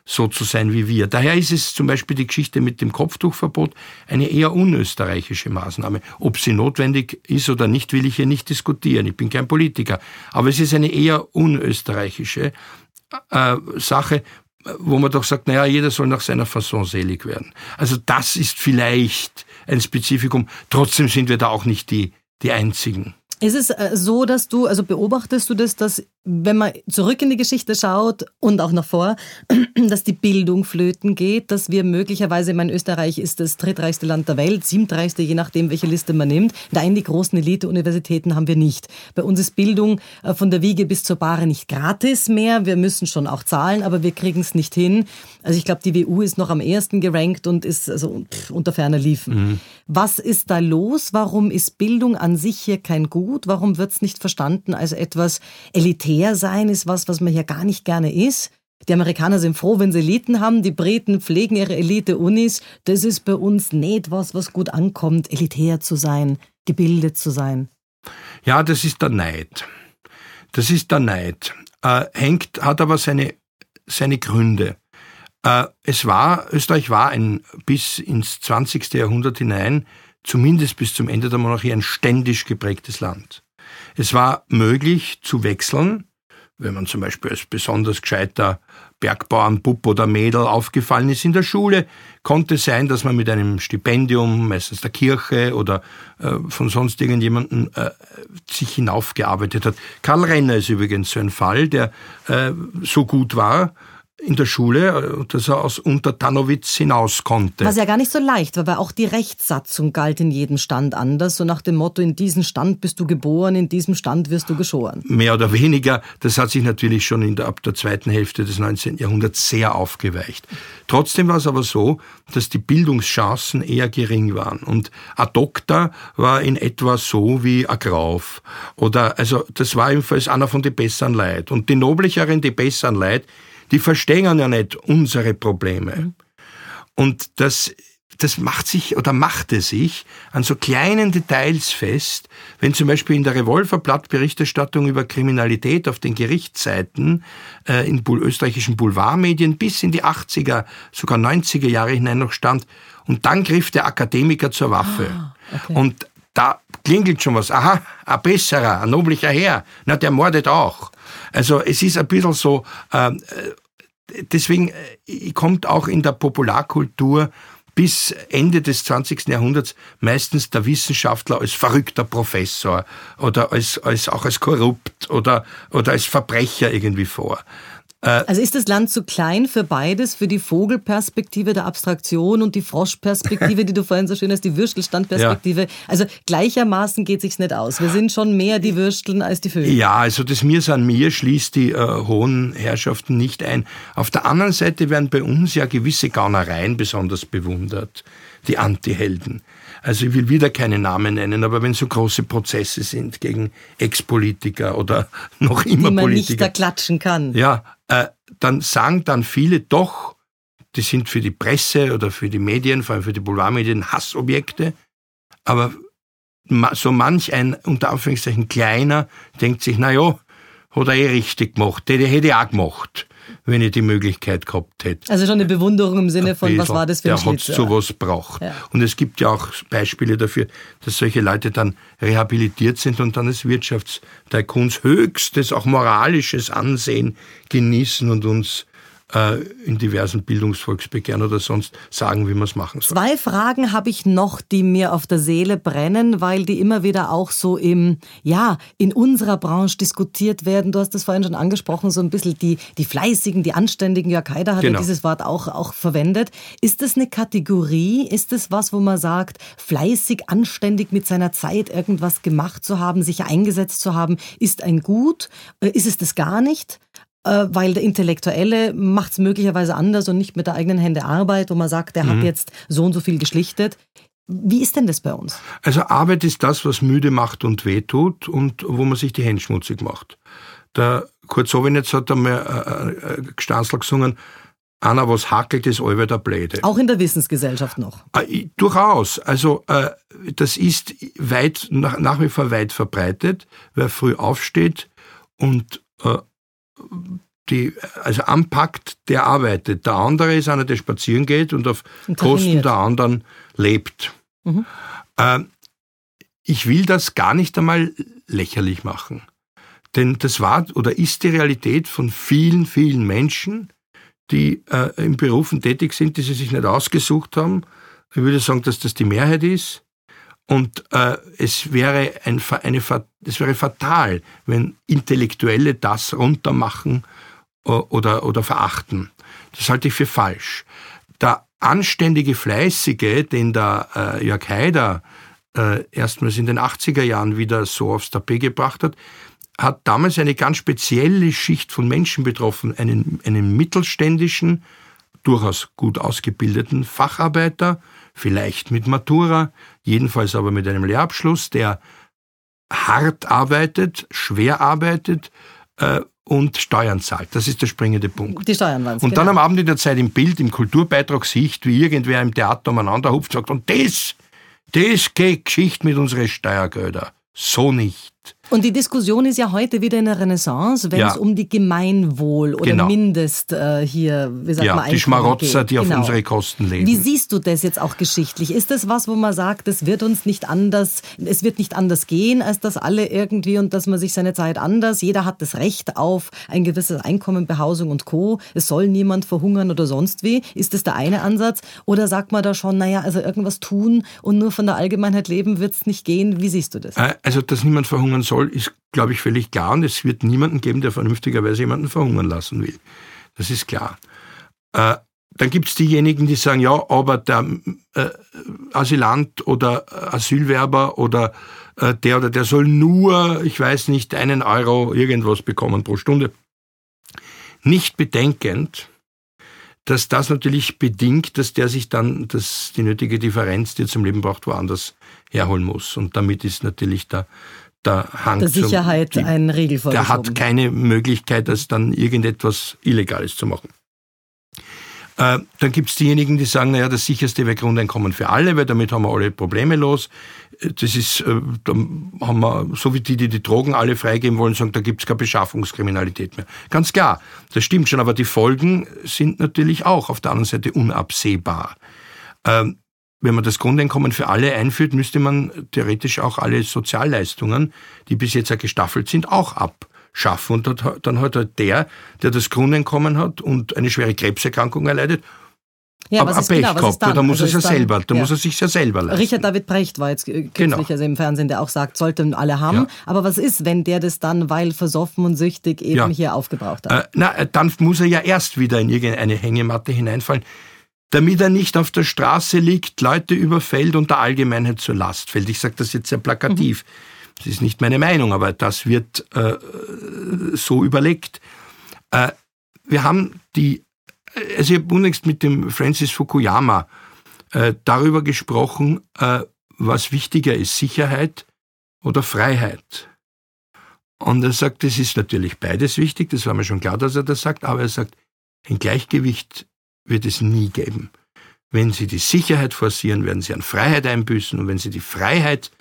so zu sein wie wir. Daher ist es zum Beispiel die Geschichte mit dem Kopftuchverbot eine eher unösterreichische Maßnahme. Ob sie notwendig ist oder nicht, will ich hier nicht diskutieren. Ich bin kein Politiker. Aber es ist eine eher unösterreichische äh, Sache, wo man doch sagt, naja, jeder soll nach seiner Fasson selig werden. Also das ist vielleicht ein Spezifikum. Trotzdem sind wir da auch nicht die, die Einzigen. Ist es äh, so, dass du, also beobachtest du das, dass wenn man zurück in die Geschichte schaut und auch nach vor, dass die Bildung flöten geht, dass wir möglicherweise, ich meine, Österreich ist das drittreichste Land der Welt, siebtreichste, je nachdem, welche Liste man nimmt. Nein, die großen Elite-Universitäten haben wir nicht. Bei uns ist Bildung äh, von der Wiege bis zur Bahre nicht gratis mehr. Wir müssen schon auch zahlen, aber wir kriegen es nicht hin. Also ich glaube, die WU ist noch am ersten gerankt und ist also pff, unter ferner Liefen. Mhm. Was ist da los? Warum ist Bildung an sich hier kein Gut? Warum wird es nicht verstanden als etwas elitär? elitär sein ist was, was man hier gar nicht gerne ist. Die Amerikaner sind froh, wenn sie Eliten haben. Die Briten pflegen ihre Elite-Unis. Das ist bei uns nicht was, was gut ankommt, elitär zu sein, gebildet zu sein. Ja, das ist der Neid. Das ist der Neid. Äh, hängt, hat aber seine, seine Gründe. Äh, es war, Österreich war ein, bis ins 20. Jahrhundert hinein, zumindest bis zum Ende der Monarchie, ein ständisch geprägtes Land. Es war möglich zu wechseln, wenn man zum Beispiel als besonders gescheiter Bergbauernbub oder Mädel aufgefallen ist in der Schule, konnte sein, dass man mit einem Stipendium, meistens der Kirche oder äh, von sonst irgendjemandem, äh, sich hinaufgearbeitet hat. Karl Renner ist übrigens so ein Fall, der äh, so gut war, in der Schule, dass er aus Untertanowitz hinaus konnte. Was ja gar nicht so leicht war, weil auch die Rechtssatzung galt in jedem Stand anders, so nach dem Motto, in diesem Stand bist du geboren, in diesem Stand wirst du geschoren. Mehr oder weniger, das hat sich natürlich schon in der, ab der zweiten Hälfte des 19. Jahrhunderts sehr aufgeweicht. Trotzdem war es aber so, dass die Bildungschancen eher gering waren und ein Doktor war in etwa so wie ein Grauf. Oder, also, das war ebenfalls einer von den besseren Leid. Und die Noblicheren, die besseren Leid, die verstehen ja nicht unsere Probleme. Und das, das macht sich oder machte sich an so kleinen Details fest, wenn zum Beispiel in der Revolverblatt-Berichterstattung über Kriminalität auf den Gerichtsseiten äh, in österreichischen Boulevardmedien bis in die 80er, sogar 90er Jahre hinein noch stand. Und dann griff der Akademiker zur Waffe. Ah, okay. Und da klingelt schon was. Aha, ein besserer, ein noblicher Herr. Na, der mordet auch. Also es ist ein bisschen so, ähm, äh, deswegen äh, kommt auch in der Popularkultur bis Ende des 20. Jahrhunderts meistens der Wissenschaftler als verrückter Professor oder als, als auch als korrupt oder, oder als Verbrecher irgendwie vor. Äh, also ist das Land zu klein für beides, für die Vogelperspektive der Abstraktion und die Froschperspektive, die du vorhin so schön hast, die Würstelstandperspektive. Ja. Also gleichermaßen geht sich's nicht aus. Wir sind schon mehr die Würsteln als die Vögel. Ja, also das Mir an mir schließt die äh, hohen Herrschaften nicht ein. Auf der anderen Seite werden bei uns ja gewisse Gaunereien besonders bewundert, die Antihelden. Also ich will wieder keine Namen nennen, aber wenn so große Prozesse sind gegen Ex-Politiker oder noch immer die man Politiker, nicht da klatschen kann. Ja, äh, dann sagen dann viele doch, die sind für die Presse oder für die Medien, vor allem für die Boulevardmedien, Hassobjekte. Aber so manch ein, unter Anführungszeichen, kleiner, denkt sich, na ja, hat er eh richtig gemacht, der hätte ich auch gemacht wenn ich die Möglichkeit gehabt hätte. Also schon eine Bewunderung im Sinne von, was war das für ein Der hat sowas braucht. Ja. Und es gibt ja auch Beispiele dafür, dass solche Leute dann rehabilitiert sind und dann als Wirtschaftstycoons höchstes, auch moralisches Ansehen genießen und uns äh, in diversen Bildungsvolksbegehren oder sonst sagen, wie man es machen soll. Zwei Fragen habe ich noch, die mir auf der Seele brennen, weil die immer wieder auch so im, ja, in unserer Branche diskutiert werden. Du hast das vorhin schon angesprochen, so ein bisschen die, die Fleißigen, die Anständigen. Jörg Haider hat genau. ja dieses Wort auch, auch verwendet. Ist das eine Kategorie? Ist das was, wo man sagt, fleißig, anständig mit seiner Zeit irgendwas gemacht zu haben, sich eingesetzt zu haben, ist ein Gut? Äh, ist es das gar nicht? Äh, weil der Intellektuelle macht es möglicherweise anders und nicht mit der eigenen Hände Arbeit, wo man sagt, der mhm. hat jetzt so und so viel geschlichtet. Wie ist denn das bei uns? Also Arbeit ist das, was müde macht und wehtut und wo man sich die Hände schmutzig macht. Der Kurt Sowinetz hat einmal äh, äh, Gestanzl gesungen, einer, was hakelt, ist allweil der Bläde. Auch in der Wissensgesellschaft noch? Äh, durchaus. Also äh, das ist weit, nach, nach, wie vor weit verbreitet. Wer früh aufsteht und äh, die, also anpackt, der arbeitet. Der andere ist einer, der spazieren geht und auf und Kosten der anderen lebt. Mhm. Äh, ich will das gar nicht einmal lächerlich machen. Denn das war oder ist die Realität von vielen, vielen Menschen, die äh, in Berufen tätig sind, die sie sich nicht ausgesucht haben. Ich würde sagen, dass das die Mehrheit ist. Und äh, es, wäre ein, eine, es wäre fatal, wenn Intellektuelle das runtermachen äh, oder, oder verachten. Das halte ich für falsch. Der anständige Fleißige, den der äh, Jörg Haider äh, erstmals in den 80er Jahren wieder so aufs Tapet gebracht hat, hat damals eine ganz spezielle Schicht von Menschen betroffen, einen, einen mittelständischen, durchaus gut ausgebildeten Facharbeiter, vielleicht mit Matura, jedenfalls aber mit einem Lehrabschluss, der hart arbeitet, schwer arbeitet äh, und Steuern zahlt. Das ist der springende Punkt. Die Steuern waren. Und genau. dann am Abend in der Zeit im Bild, im Kulturbeitrag sieht, wie irgendwer im Theater umeinander hupft und sagt, und das, das geht Geschichte mit unseren Steuergeldern. So nicht. Und die Diskussion ist ja heute wieder in der Renaissance, wenn ja. es um die Gemeinwohl oder genau. Mindest äh, hier, wie sagt ja, man, die Schmarotzer, geht. die genau. auf unsere Kosten leben. Wie siehst du das jetzt auch geschichtlich? Ist das was, wo man sagt, es wird uns nicht anders, es wird nicht anders gehen, als dass alle irgendwie und dass man sich seine Zeit anders, jeder hat das Recht auf ein gewisses Einkommen, Behausung und Co. Es soll niemand verhungern oder sonst wie. Ist das der eine Ansatz? Oder sagt man da schon, naja, also irgendwas tun und nur von der Allgemeinheit leben wird es nicht gehen? Wie siehst du das? Äh, also, dass niemand verhungern soll, soll, ist, glaube ich, völlig klar. Und es wird niemanden geben, der vernünftigerweise jemanden verhungern lassen will. Das ist klar. Äh, dann gibt es diejenigen, die sagen, ja, aber der äh, Asylant oder Asylwerber oder äh, der oder der soll nur, ich weiß nicht, einen Euro irgendwas bekommen pro Stunde. Nicht bedenkend, dass das natürlich bedingt, dass der sich dann das, die nötige Differenz, die er zum Leben braucht, woanders herholen muss. Und damit ist natürlich der der Hang der Sicherheit zum, die, einen Riegel Der hat keine Möglichkeit, das dann irgendetwas Illegales zu machen. Äh, dann gibt es diejenigen, die sagen, naja, das sicherste wäre Grundeinkommen für alle, weil damit haben wir alle Probleme los. Äh, das ist, äh, da haben wir, so wie die, die die Drogen alle freigeben wollen, sagen, da gibt es keine Beschaffungskriminalität mehr. Ganz klar, das stimmt schon, aber die Folgen sind natürlich auch auf der anderen Seite unabsehbar. Ähm, wenn man das Grundeinkommen für alle einführt, müsste man theoretisch auch alle Sozialleistungen, die bis jetzt ja gestaffelt sind, auch abschaffen. Und dann hat halt der, der das Grundeinkommen hat und eine schwere Krebserkrankung erleidet, ja, aber Pech genau, gehabt, da muss also er ja selber, da ja. muss er sich ja selber leisten. Richard David Brecht war jetzt kürzlich genau. also im Fernsehen, der auch sagt, sollten alle haben. Ja. Aber was ist, wenn der das dann, weil versoffen und süchtig eben ja. hier aufgebraucht hat? Äh, na, dann muss er ja erst wieder in irgendeine Hängematte hineinfallen damit er nicht auf der Straße liegt, Leute überfällt und der Allgemeinheit zur Last fällt. Ich sage das jetzt sehr plakativ. Mhm. Das ist nicht meine Meinung, aber das wird äh, so überlegt. Äh, wir haben die, also ich habe unlängst mit dem Francis Fukuyama äh, darüber gesprochen, äh, was wichtiger ist, Sicherheit oder Freiheit. Und er sagt, es ist natürlich beides wichtig, das war mir schon klar, dass er das sagt, aber er sagt, ein Gleichgewicht wird es nie geben. Wenn Sie die Sicherheit forcieren, werden Sie an Freiheit einbüßen und wenn Sie die Freiheit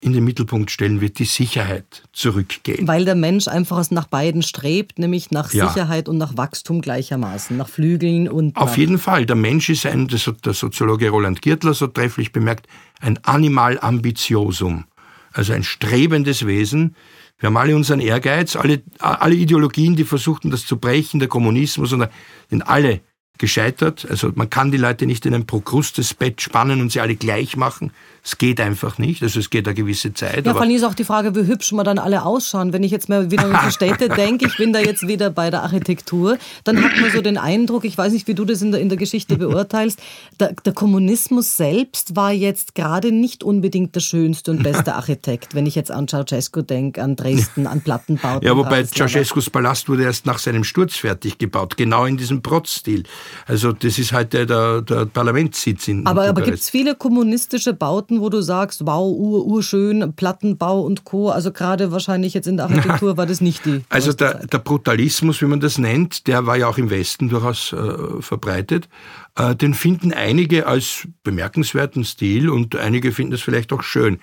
in den Mittelpunkt stellen, wird die Sicherheit zurückgehen. Weil der Mensch einfach nach beiden strebt, nämlich nach ja. Sicherheit und nach Wachstum gleichermaßen, nach Flügeln und. Auf jeden Fall. Der Mensch ist ein, das hat der Soziologe Roland Girtler so trefflich bemerkt, ein Animal ambitiosum. Also ein strebendes Wesen. Wir haben alle unseren Ehrgeiz, alle, alle Ideologien, die versuchten, das zu brechen, der Kommunismus, und sind alle gescheitert. Also man kann die Leute nicht in ein prokrustes Bett spannen und sie alle gleich machen. Es geht einfach nicht. Also es geht eine gewisse Zeit. Ja, vor allem ist auch die Frage, wie hübsch man dann alle ausschauen. Wenn ich jetzt mal wieder an die Städte denke, ich bin da jetzt wieder bei der Architektur, dann hat man so den Eindruck, ich weiß nicht, wie du das in der, in der Geschichte beurteilst, der, der Kommunismus selbst war jetzt gerade nicht unbedingt der schönste und beste Architekt. Wenn ich jetzt an Ceausescu denke, an Dresden, an Plattenbauten. Ja, wobei Ceausescus Palast wurde erst nach seinem Sturz fertig gebaut, genau in diesem Protz-Stil. Also das ist halt der, der, der Parlamentssitz in Aber, aber gibt es viele kommunistische Bauten, wo du sagst, wow, ur, urschön, Plattenbau und Co. Also gerade wahrscheinlich jetzt in der Architektur war das nicht die. Also der, der, Brutalismus, wie man das nennt, der war ja auch im Westen durchaus äh, verbreitet. Äh, den finden einige als bemerkenswerten Stil und einige finden es vielleicht auch schön.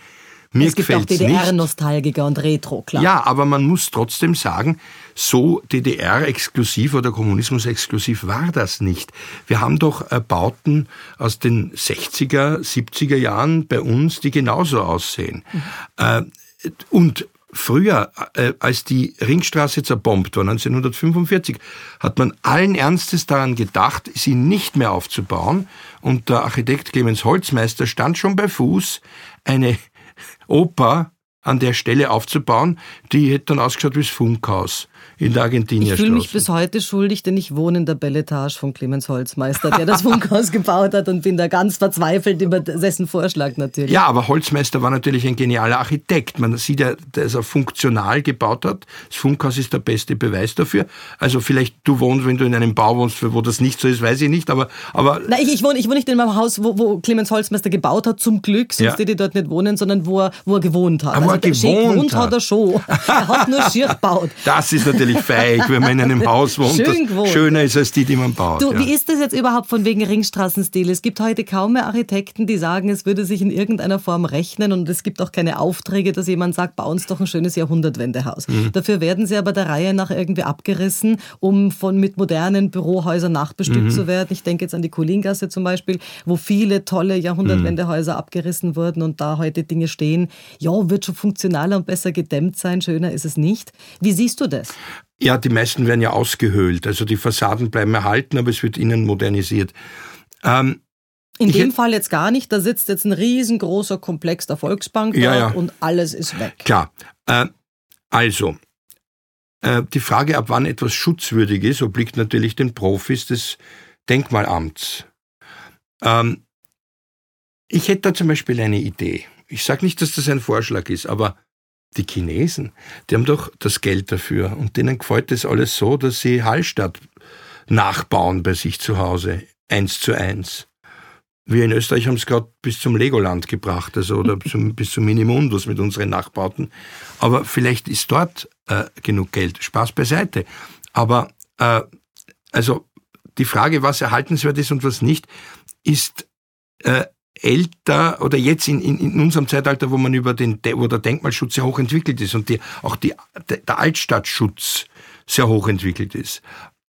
Mir es gibt auch DDR-Nostalgiker und Retro, klar. Ja, aber man muss trotzdem sagen, so DDR-exklusiv oder Kommunismus-exklusiv war das nicht. Wir haben doch äh, Bauten aus den 60er, 70er Jahren bei uns, die genauso aussehen. Mhm. Äh, und früher, äh, als die Ringstraße zerbombt war, 1945, hat man allen Ernstes daran gedacht, sie nicht mehr aufzubauen. Und der Architekt Clemens Holzmeister stand schon bei Fuß, eine Oper an der Stelle aufzubauen, die hätte dann ausgeschaut wie das Funkhaus in der Argentinierstraße. Ich fühle mich bis heute schuldig, denn ich wohne in der Belletage von Clemens Holzmeister, der das Funkhaus gebaut hat und bin da ganz verzweifelt über dessen Vorschlag natürlich. Ja, aber Holzmeister war natürlich ein genialer Architekt. Man sieht ja, dass er funktional gebaut hat. Das Funkhaus ist der beste Beweis dafür. Also vielleicht du wohnst, wenn du in einem Bau wohnst, wo das nicht so ist, weiß ich nicht, aber... aber Nein, ich, ich, wohne, ich wohne nicht in einem Haus, wo, wo Clemens Holzmeister gebaut hat, zum Glück, sonst ja. die dort nicht wohnen, sondern wo er, wo er gewohnt hat. Aber also, wo er gewohnt hat. hat er schon. er hat nur schier gebaut. Das ist natürlich natürlich feig, wenn man in einem Haus wohnt, Schön das schöner ist als die, die man baut. Du, ja. wie ist das jetzt überhaupt von wegen Ringstraßenstil? Es gibt heute kaum mehr Architekten, die sagen, es würde sich in irgendeiner Form rechnen und es gibt auch keine Aufträge, dass jemand sagt, bau uns doch ein schönes Jahrhundertwendehaus. Mhm. Dafür werden sie aber der Reihe nach irgendwie abgerissen, um von mit modernen Bürohäusern nachbestückt mhm. zu werden. Ich denke jetzt an die Kolingasse zum Beispiel, wo viele tolle Jahrhundertwendehäuser mhm. abgerissen wurden und da heute Dinge stehen. Ja, wird schon funktionaler und besser gedämmt sein, schöner ist es nicht. Wie siehst du das? Ja, die meisten werden ja ausgehöhlt. Also die Fassaden bleiben erhalten, aber es wird innen modernisiert. Ähm, in dem Fall jetzt gar nicht. Da sitzt jetzt ein riesengroßer Komplex der Volksbank ja, ja. und alles ist weg. Klar. Äh, also, äh, die Frage, ab wann etwas schutzwürdig ist, obliegt natürlich den Profis des Denkmalamts. Ähm, ich hätte da zum Beispiel eine Idee. Ich sage nicht, dass das ein Vorschlag ist, aber die Chinesen, die haben doch das Geld dafür und denen gefällt das alles so, dass sie Hallstatt nachbauen bei sich zu Hause, eins zu eins. Wir in Österreich haben es gerade bis zum Legoland gebracht, also oder zum, bis zum Minimundus mit unseren Nachbauten. Aber vielleicht ist dort äh, genug Geld. Spaß beiseite. Aber äh, also die Frage, was erhaltenswert ist und was nicht, ist äh, älter oder jetzt in, in, in unserem Zeitalter, wo man über den, wo der Denkmalschutz sehr hoch entwickelt ist und die, auch die, der Altstadtschutz sehr hoch entwickelt ist.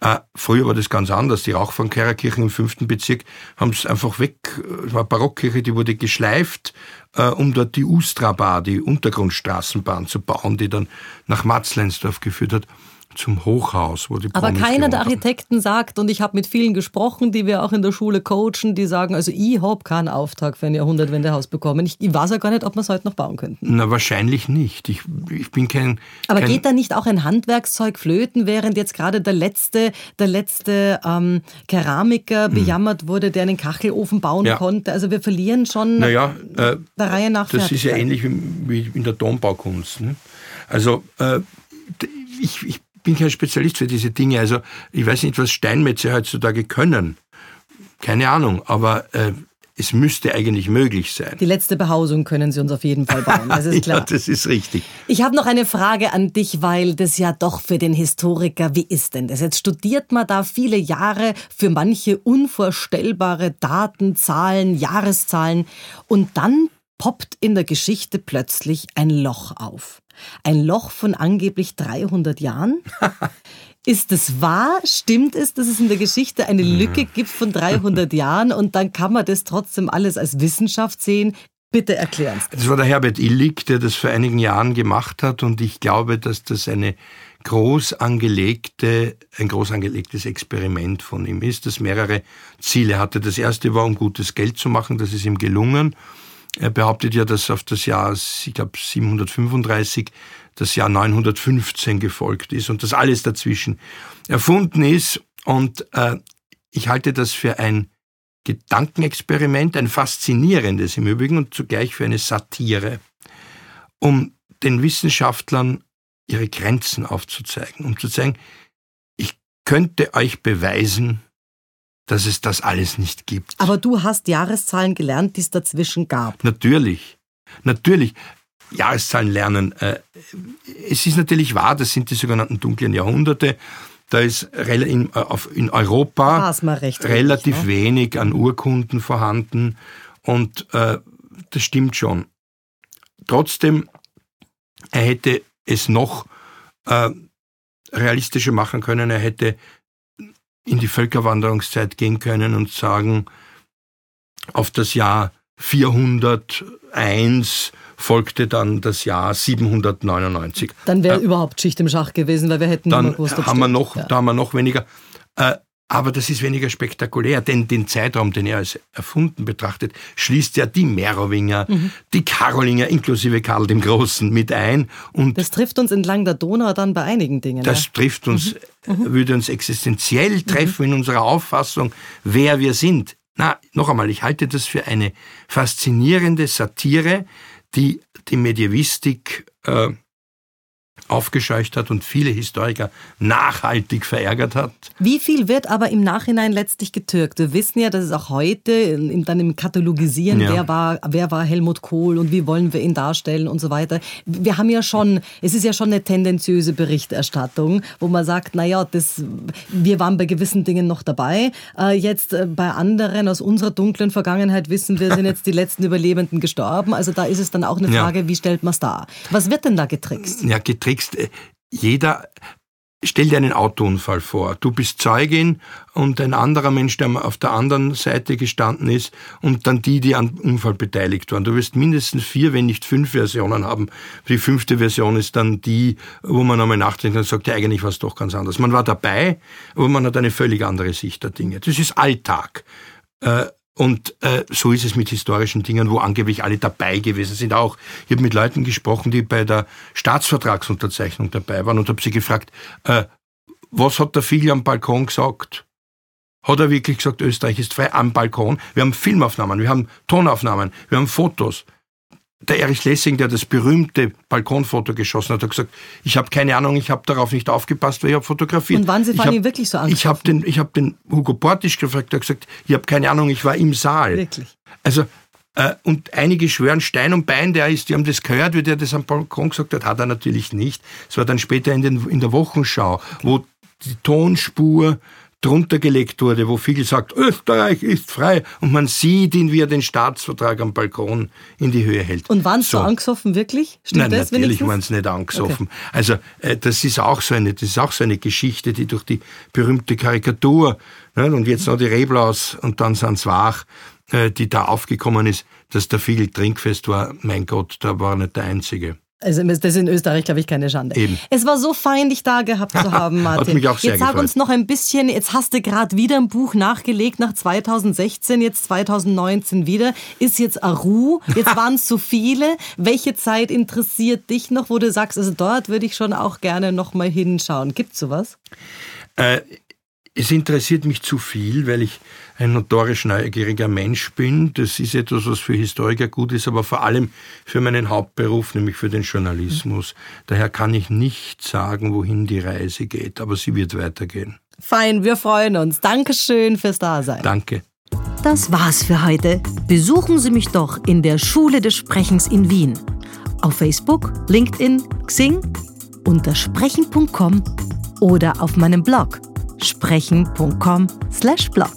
Äh, früher war das ganz anders. Die Rauchfangkehrerkirchen im fünften Bezirk haben es einfach weg. Es war eine Barockkirche, die wurde geschleift, äh, um dort die Ustra-Bar, die Untergrundstraßenbahn zu bauen, die dann nach Matzleinsdorf geführt hat zum Hochhaus, wo die Aber keiner der Architekten sagt, und ich habe mit vielen gesprochen, die wir auch in der Schule coachen, die sagen, also ich habe keinen Auftrag für ein Jahrhundertwendehaus bekommen. Ich, ich weiß ja gar nicht, ob wir es heute noch bauen könnten. Na, wahrscheinlich nicht. Ich, ich bin kein... Aber kein geht da nicht auch ein Handwerkszeug flöten, während jetzt gerade der letzte, der letzte ähm, Keramiker hm. bejammert wurde, der einen Kachelofen bauen ja. konnte? Also wir verlieren schon naja, äh, der Reihe nach Das ist ja ähnlich wie, wie in der Dombaukunst. Ne? Also äh, ich, ich bin kein Spezialist für diese Dinge. Also ich weiß nicht, was Steinmetze heutzutage können. Keine Ahnung, aber äh, es müsste eigentlich möglich sein. Die letzte Behausung können Sie uns auf jeden Fall bauen, das ist klar. ja, das ist richtig. Ich habe noch eine Frage an dich, weil das ja doch für den Historiker, wie ist denn das? Jetzt studiert man da viele Jahre für manche unvorstellbare Daten, Zahlen, Jahreszahlen und dann poppt in der Geschichte plötzlich ein Loch auf. Ein Loch von angeblich 300 Jahren? Ist es wahr? Stimmt es, dass es in der Geschichte eine hm. Lücke gibt von 300 Jahren und dann kann man das trotzdem alles als Wissenschaft sehen? Bitte erklären Sie das. Das war der Herbert Illig, der das vor einigen Jahren gemacht hat und ich glaube, dass das eine groß angelegte, ein groß angelegtes Experiment von ihm ist, das mehrere Ziele hatte. Das erste war, um gutes Geld zu machen, das ist ihm gelungen. Er behauptet ja, dass auf das Jahr, ich glaube 735, das Jahr 915 gefolgt ist und dass alles dazwischen erfunden ist. Und äh, ich halte das für ein Gedankenexperiment, ein faszinierendes im Übrigen und zugleich für eine Satire, um den Wissenschaftlern ihre Grenzen aufzuzeigen, um zu zeigen, ich könnte euch beweisen, dass es das alles nicht gibt. Aber du hast Jahreszahlen gelernt, die es dazwischen gab. Natürlich. Natürlich. Jahreszahlen lernen. Äh, es ist natürlich wahr, das sind die sogenannten dunklen Jahrhunderte. Da ist in, in Europa relativ ne? wenig an Urkunden vorhanden und äh, das stimmt schon. Trotzdem, er hätte es noch äh, realistischer machen können. Er hätte in die Völkerwanderungszeit gehen können und sagen, auf das Jahr 401 folgte dann das Jahr 799. Dann wäre äh, überhaupt Schicht im Schach gewesen, weil wir hätten dann gewusst, haben wir noch, ja. Da haben wir noch weniger. Äh, aber das ist weniger spektakulär, denn den Zeitraum, den er als erfunden betrachtet, schließt ja die Merowinger, mhm. die Karolinger inklusive Karl dem Großen mit ein. Und das trifft uns entlang der Donau dann bei einigen Dingen. Das ja? trifft uns, mhm. mhm. würde uns existenziell treffen mhm. in unserer Auffassung, wer wir sind. Na, noch einmal, ich halte das für eine faszinierende Satire, die die Medievistik äh, aufgescheucht hat und viele Historiker nachhaltig verärgert hat. Wie viel wird aber im Nachhinein letztlich getürkt? Wir wissen ja, dass es auch heute dann im Katalogisieren, ja. wer, war, wer war Helmut Kohl und wie wollen wir ihn darstellen und so weiter. Wir haben ja schon, es ist ja schon eine tendenziöse Berichterstattung, wo man sagt, naja, das, wir waren bei gewissen Dingen noch dabei. Äh, jetzt äh, bei anderen aus unserer dunklen Vergangenheit wissen wir, sind jetzt die letzten Überlebenden gestorben. Also da ist es dann auch eine Frage, ja. wie stellt man es dar? Was wird denn da getrickst? Ja, getrickst kriegst, äh, jeder, stell dir einen Autounfall vor. Du bist Zeugin und ein anderer Mensch, der auf der anderen Seite gestanden ist und dann die, die am Unfall beteiligt waren. Du wirst mindestens vier, wenn nicht fünf Versionen haben. Die fünfte Version ist dann die, wo man einmal nachdenkt und sagt, ja, eigentlich war es doch ganz anders. Man war dabei, aber man hat eine völlig andere Sicht der Dinge. Das ist Alltag. Äh, und äh, so ist es mit historischen Dingen, wo angeblich alle dabei gewesen sind. Auch ich habe mit Leuten gesprochen, die bei der Staatsvertragsunterzeichnung dabei waren und habe sie gefragt, äh, was hat der Fili am Balkon gesagt? Hat er wirklich gesagt, Österreich ist frei am Balkon? Wir haben Filmaufnahmen, wir haben Tonaufnahmen, wir haben Fotos der Erich Lessing, der das berühmte Balkonfoto geschossen hat, hat gesagt, ich habe keine Ahnung, ich habe darauf nicht aufgepasst, weil ich habe fotografiert. Und waren Sie allem wirklich so angetroffen? Ich habe den, ich hab den Hugo Portisch gefragt, der hat gesagt, ich habe keine Ahnung, ich war im Saal. Wirklich? Also, äh, und einige schwören Stein und Bein, der ist, die haben das gehört, wie der das am Balkon gesagt hat, hat er natürlich nicht. Es war dann später in, den, in der Wochenschau, okay. wo die Tonspur drunter gelegt wurde, wo viel sagt, Österreich ist frei und man sieht ihn, wie er den Staatsvertrag am Balkon in die Höhe hält. Und waren Sie so angesoffen, wirklich? Stimmt Nein, das natürlich waren sie nicht angesoffen. Okay. Also äh, das ist auch so eine, das ist auch so eine Geschichte, die durch die berühmte Karikatur ne, und jetzt noch die Reblaus und dann sind's wach, äh, die da aufgekommen ist, dass der Fiegel trinkfest war. Mein Gott, da war nicht der Einzige. Also das ist in Österreich, glaube ich, keine Schande. Eben. Es war so fein, dich da gehabt zu haben, Martin. Hat mich auch sehr jetzt sag gefreut. uns noch ein bisschen, jetzt hast du gerade wieder ein Buch nachgelegt nach 2016, jetzt 2019 wieder. Ist jetzt Aru, jetzt waren es so viele. Welche Zeit interessiert dich noch, wo du sagst, also dort würde ich schon auch gerne noch mal hinschauen. Gibt sowas? Äh, es interessiert mich zu viel, weil ich ein notorisch neugieriger Mensch bin. Das ist etwas, was für Historiker gut ist, aber vor allem für meinen Hauptberuf, nämlich für den Journalismus. Daher kann ich nicht sagen, wohin die Reise geht, aber sie wird weitergehen. Fein, wir freuen uns. Dankeschön fürs Dasein. Danke. Das war's für heute. Besuchen Sie mich doch in der Schule des Sprechens in Wien. Auf Facebook, LinkedIn, Xing, unter sprechen.com oder auf meinem Blog sprechen.com/blog.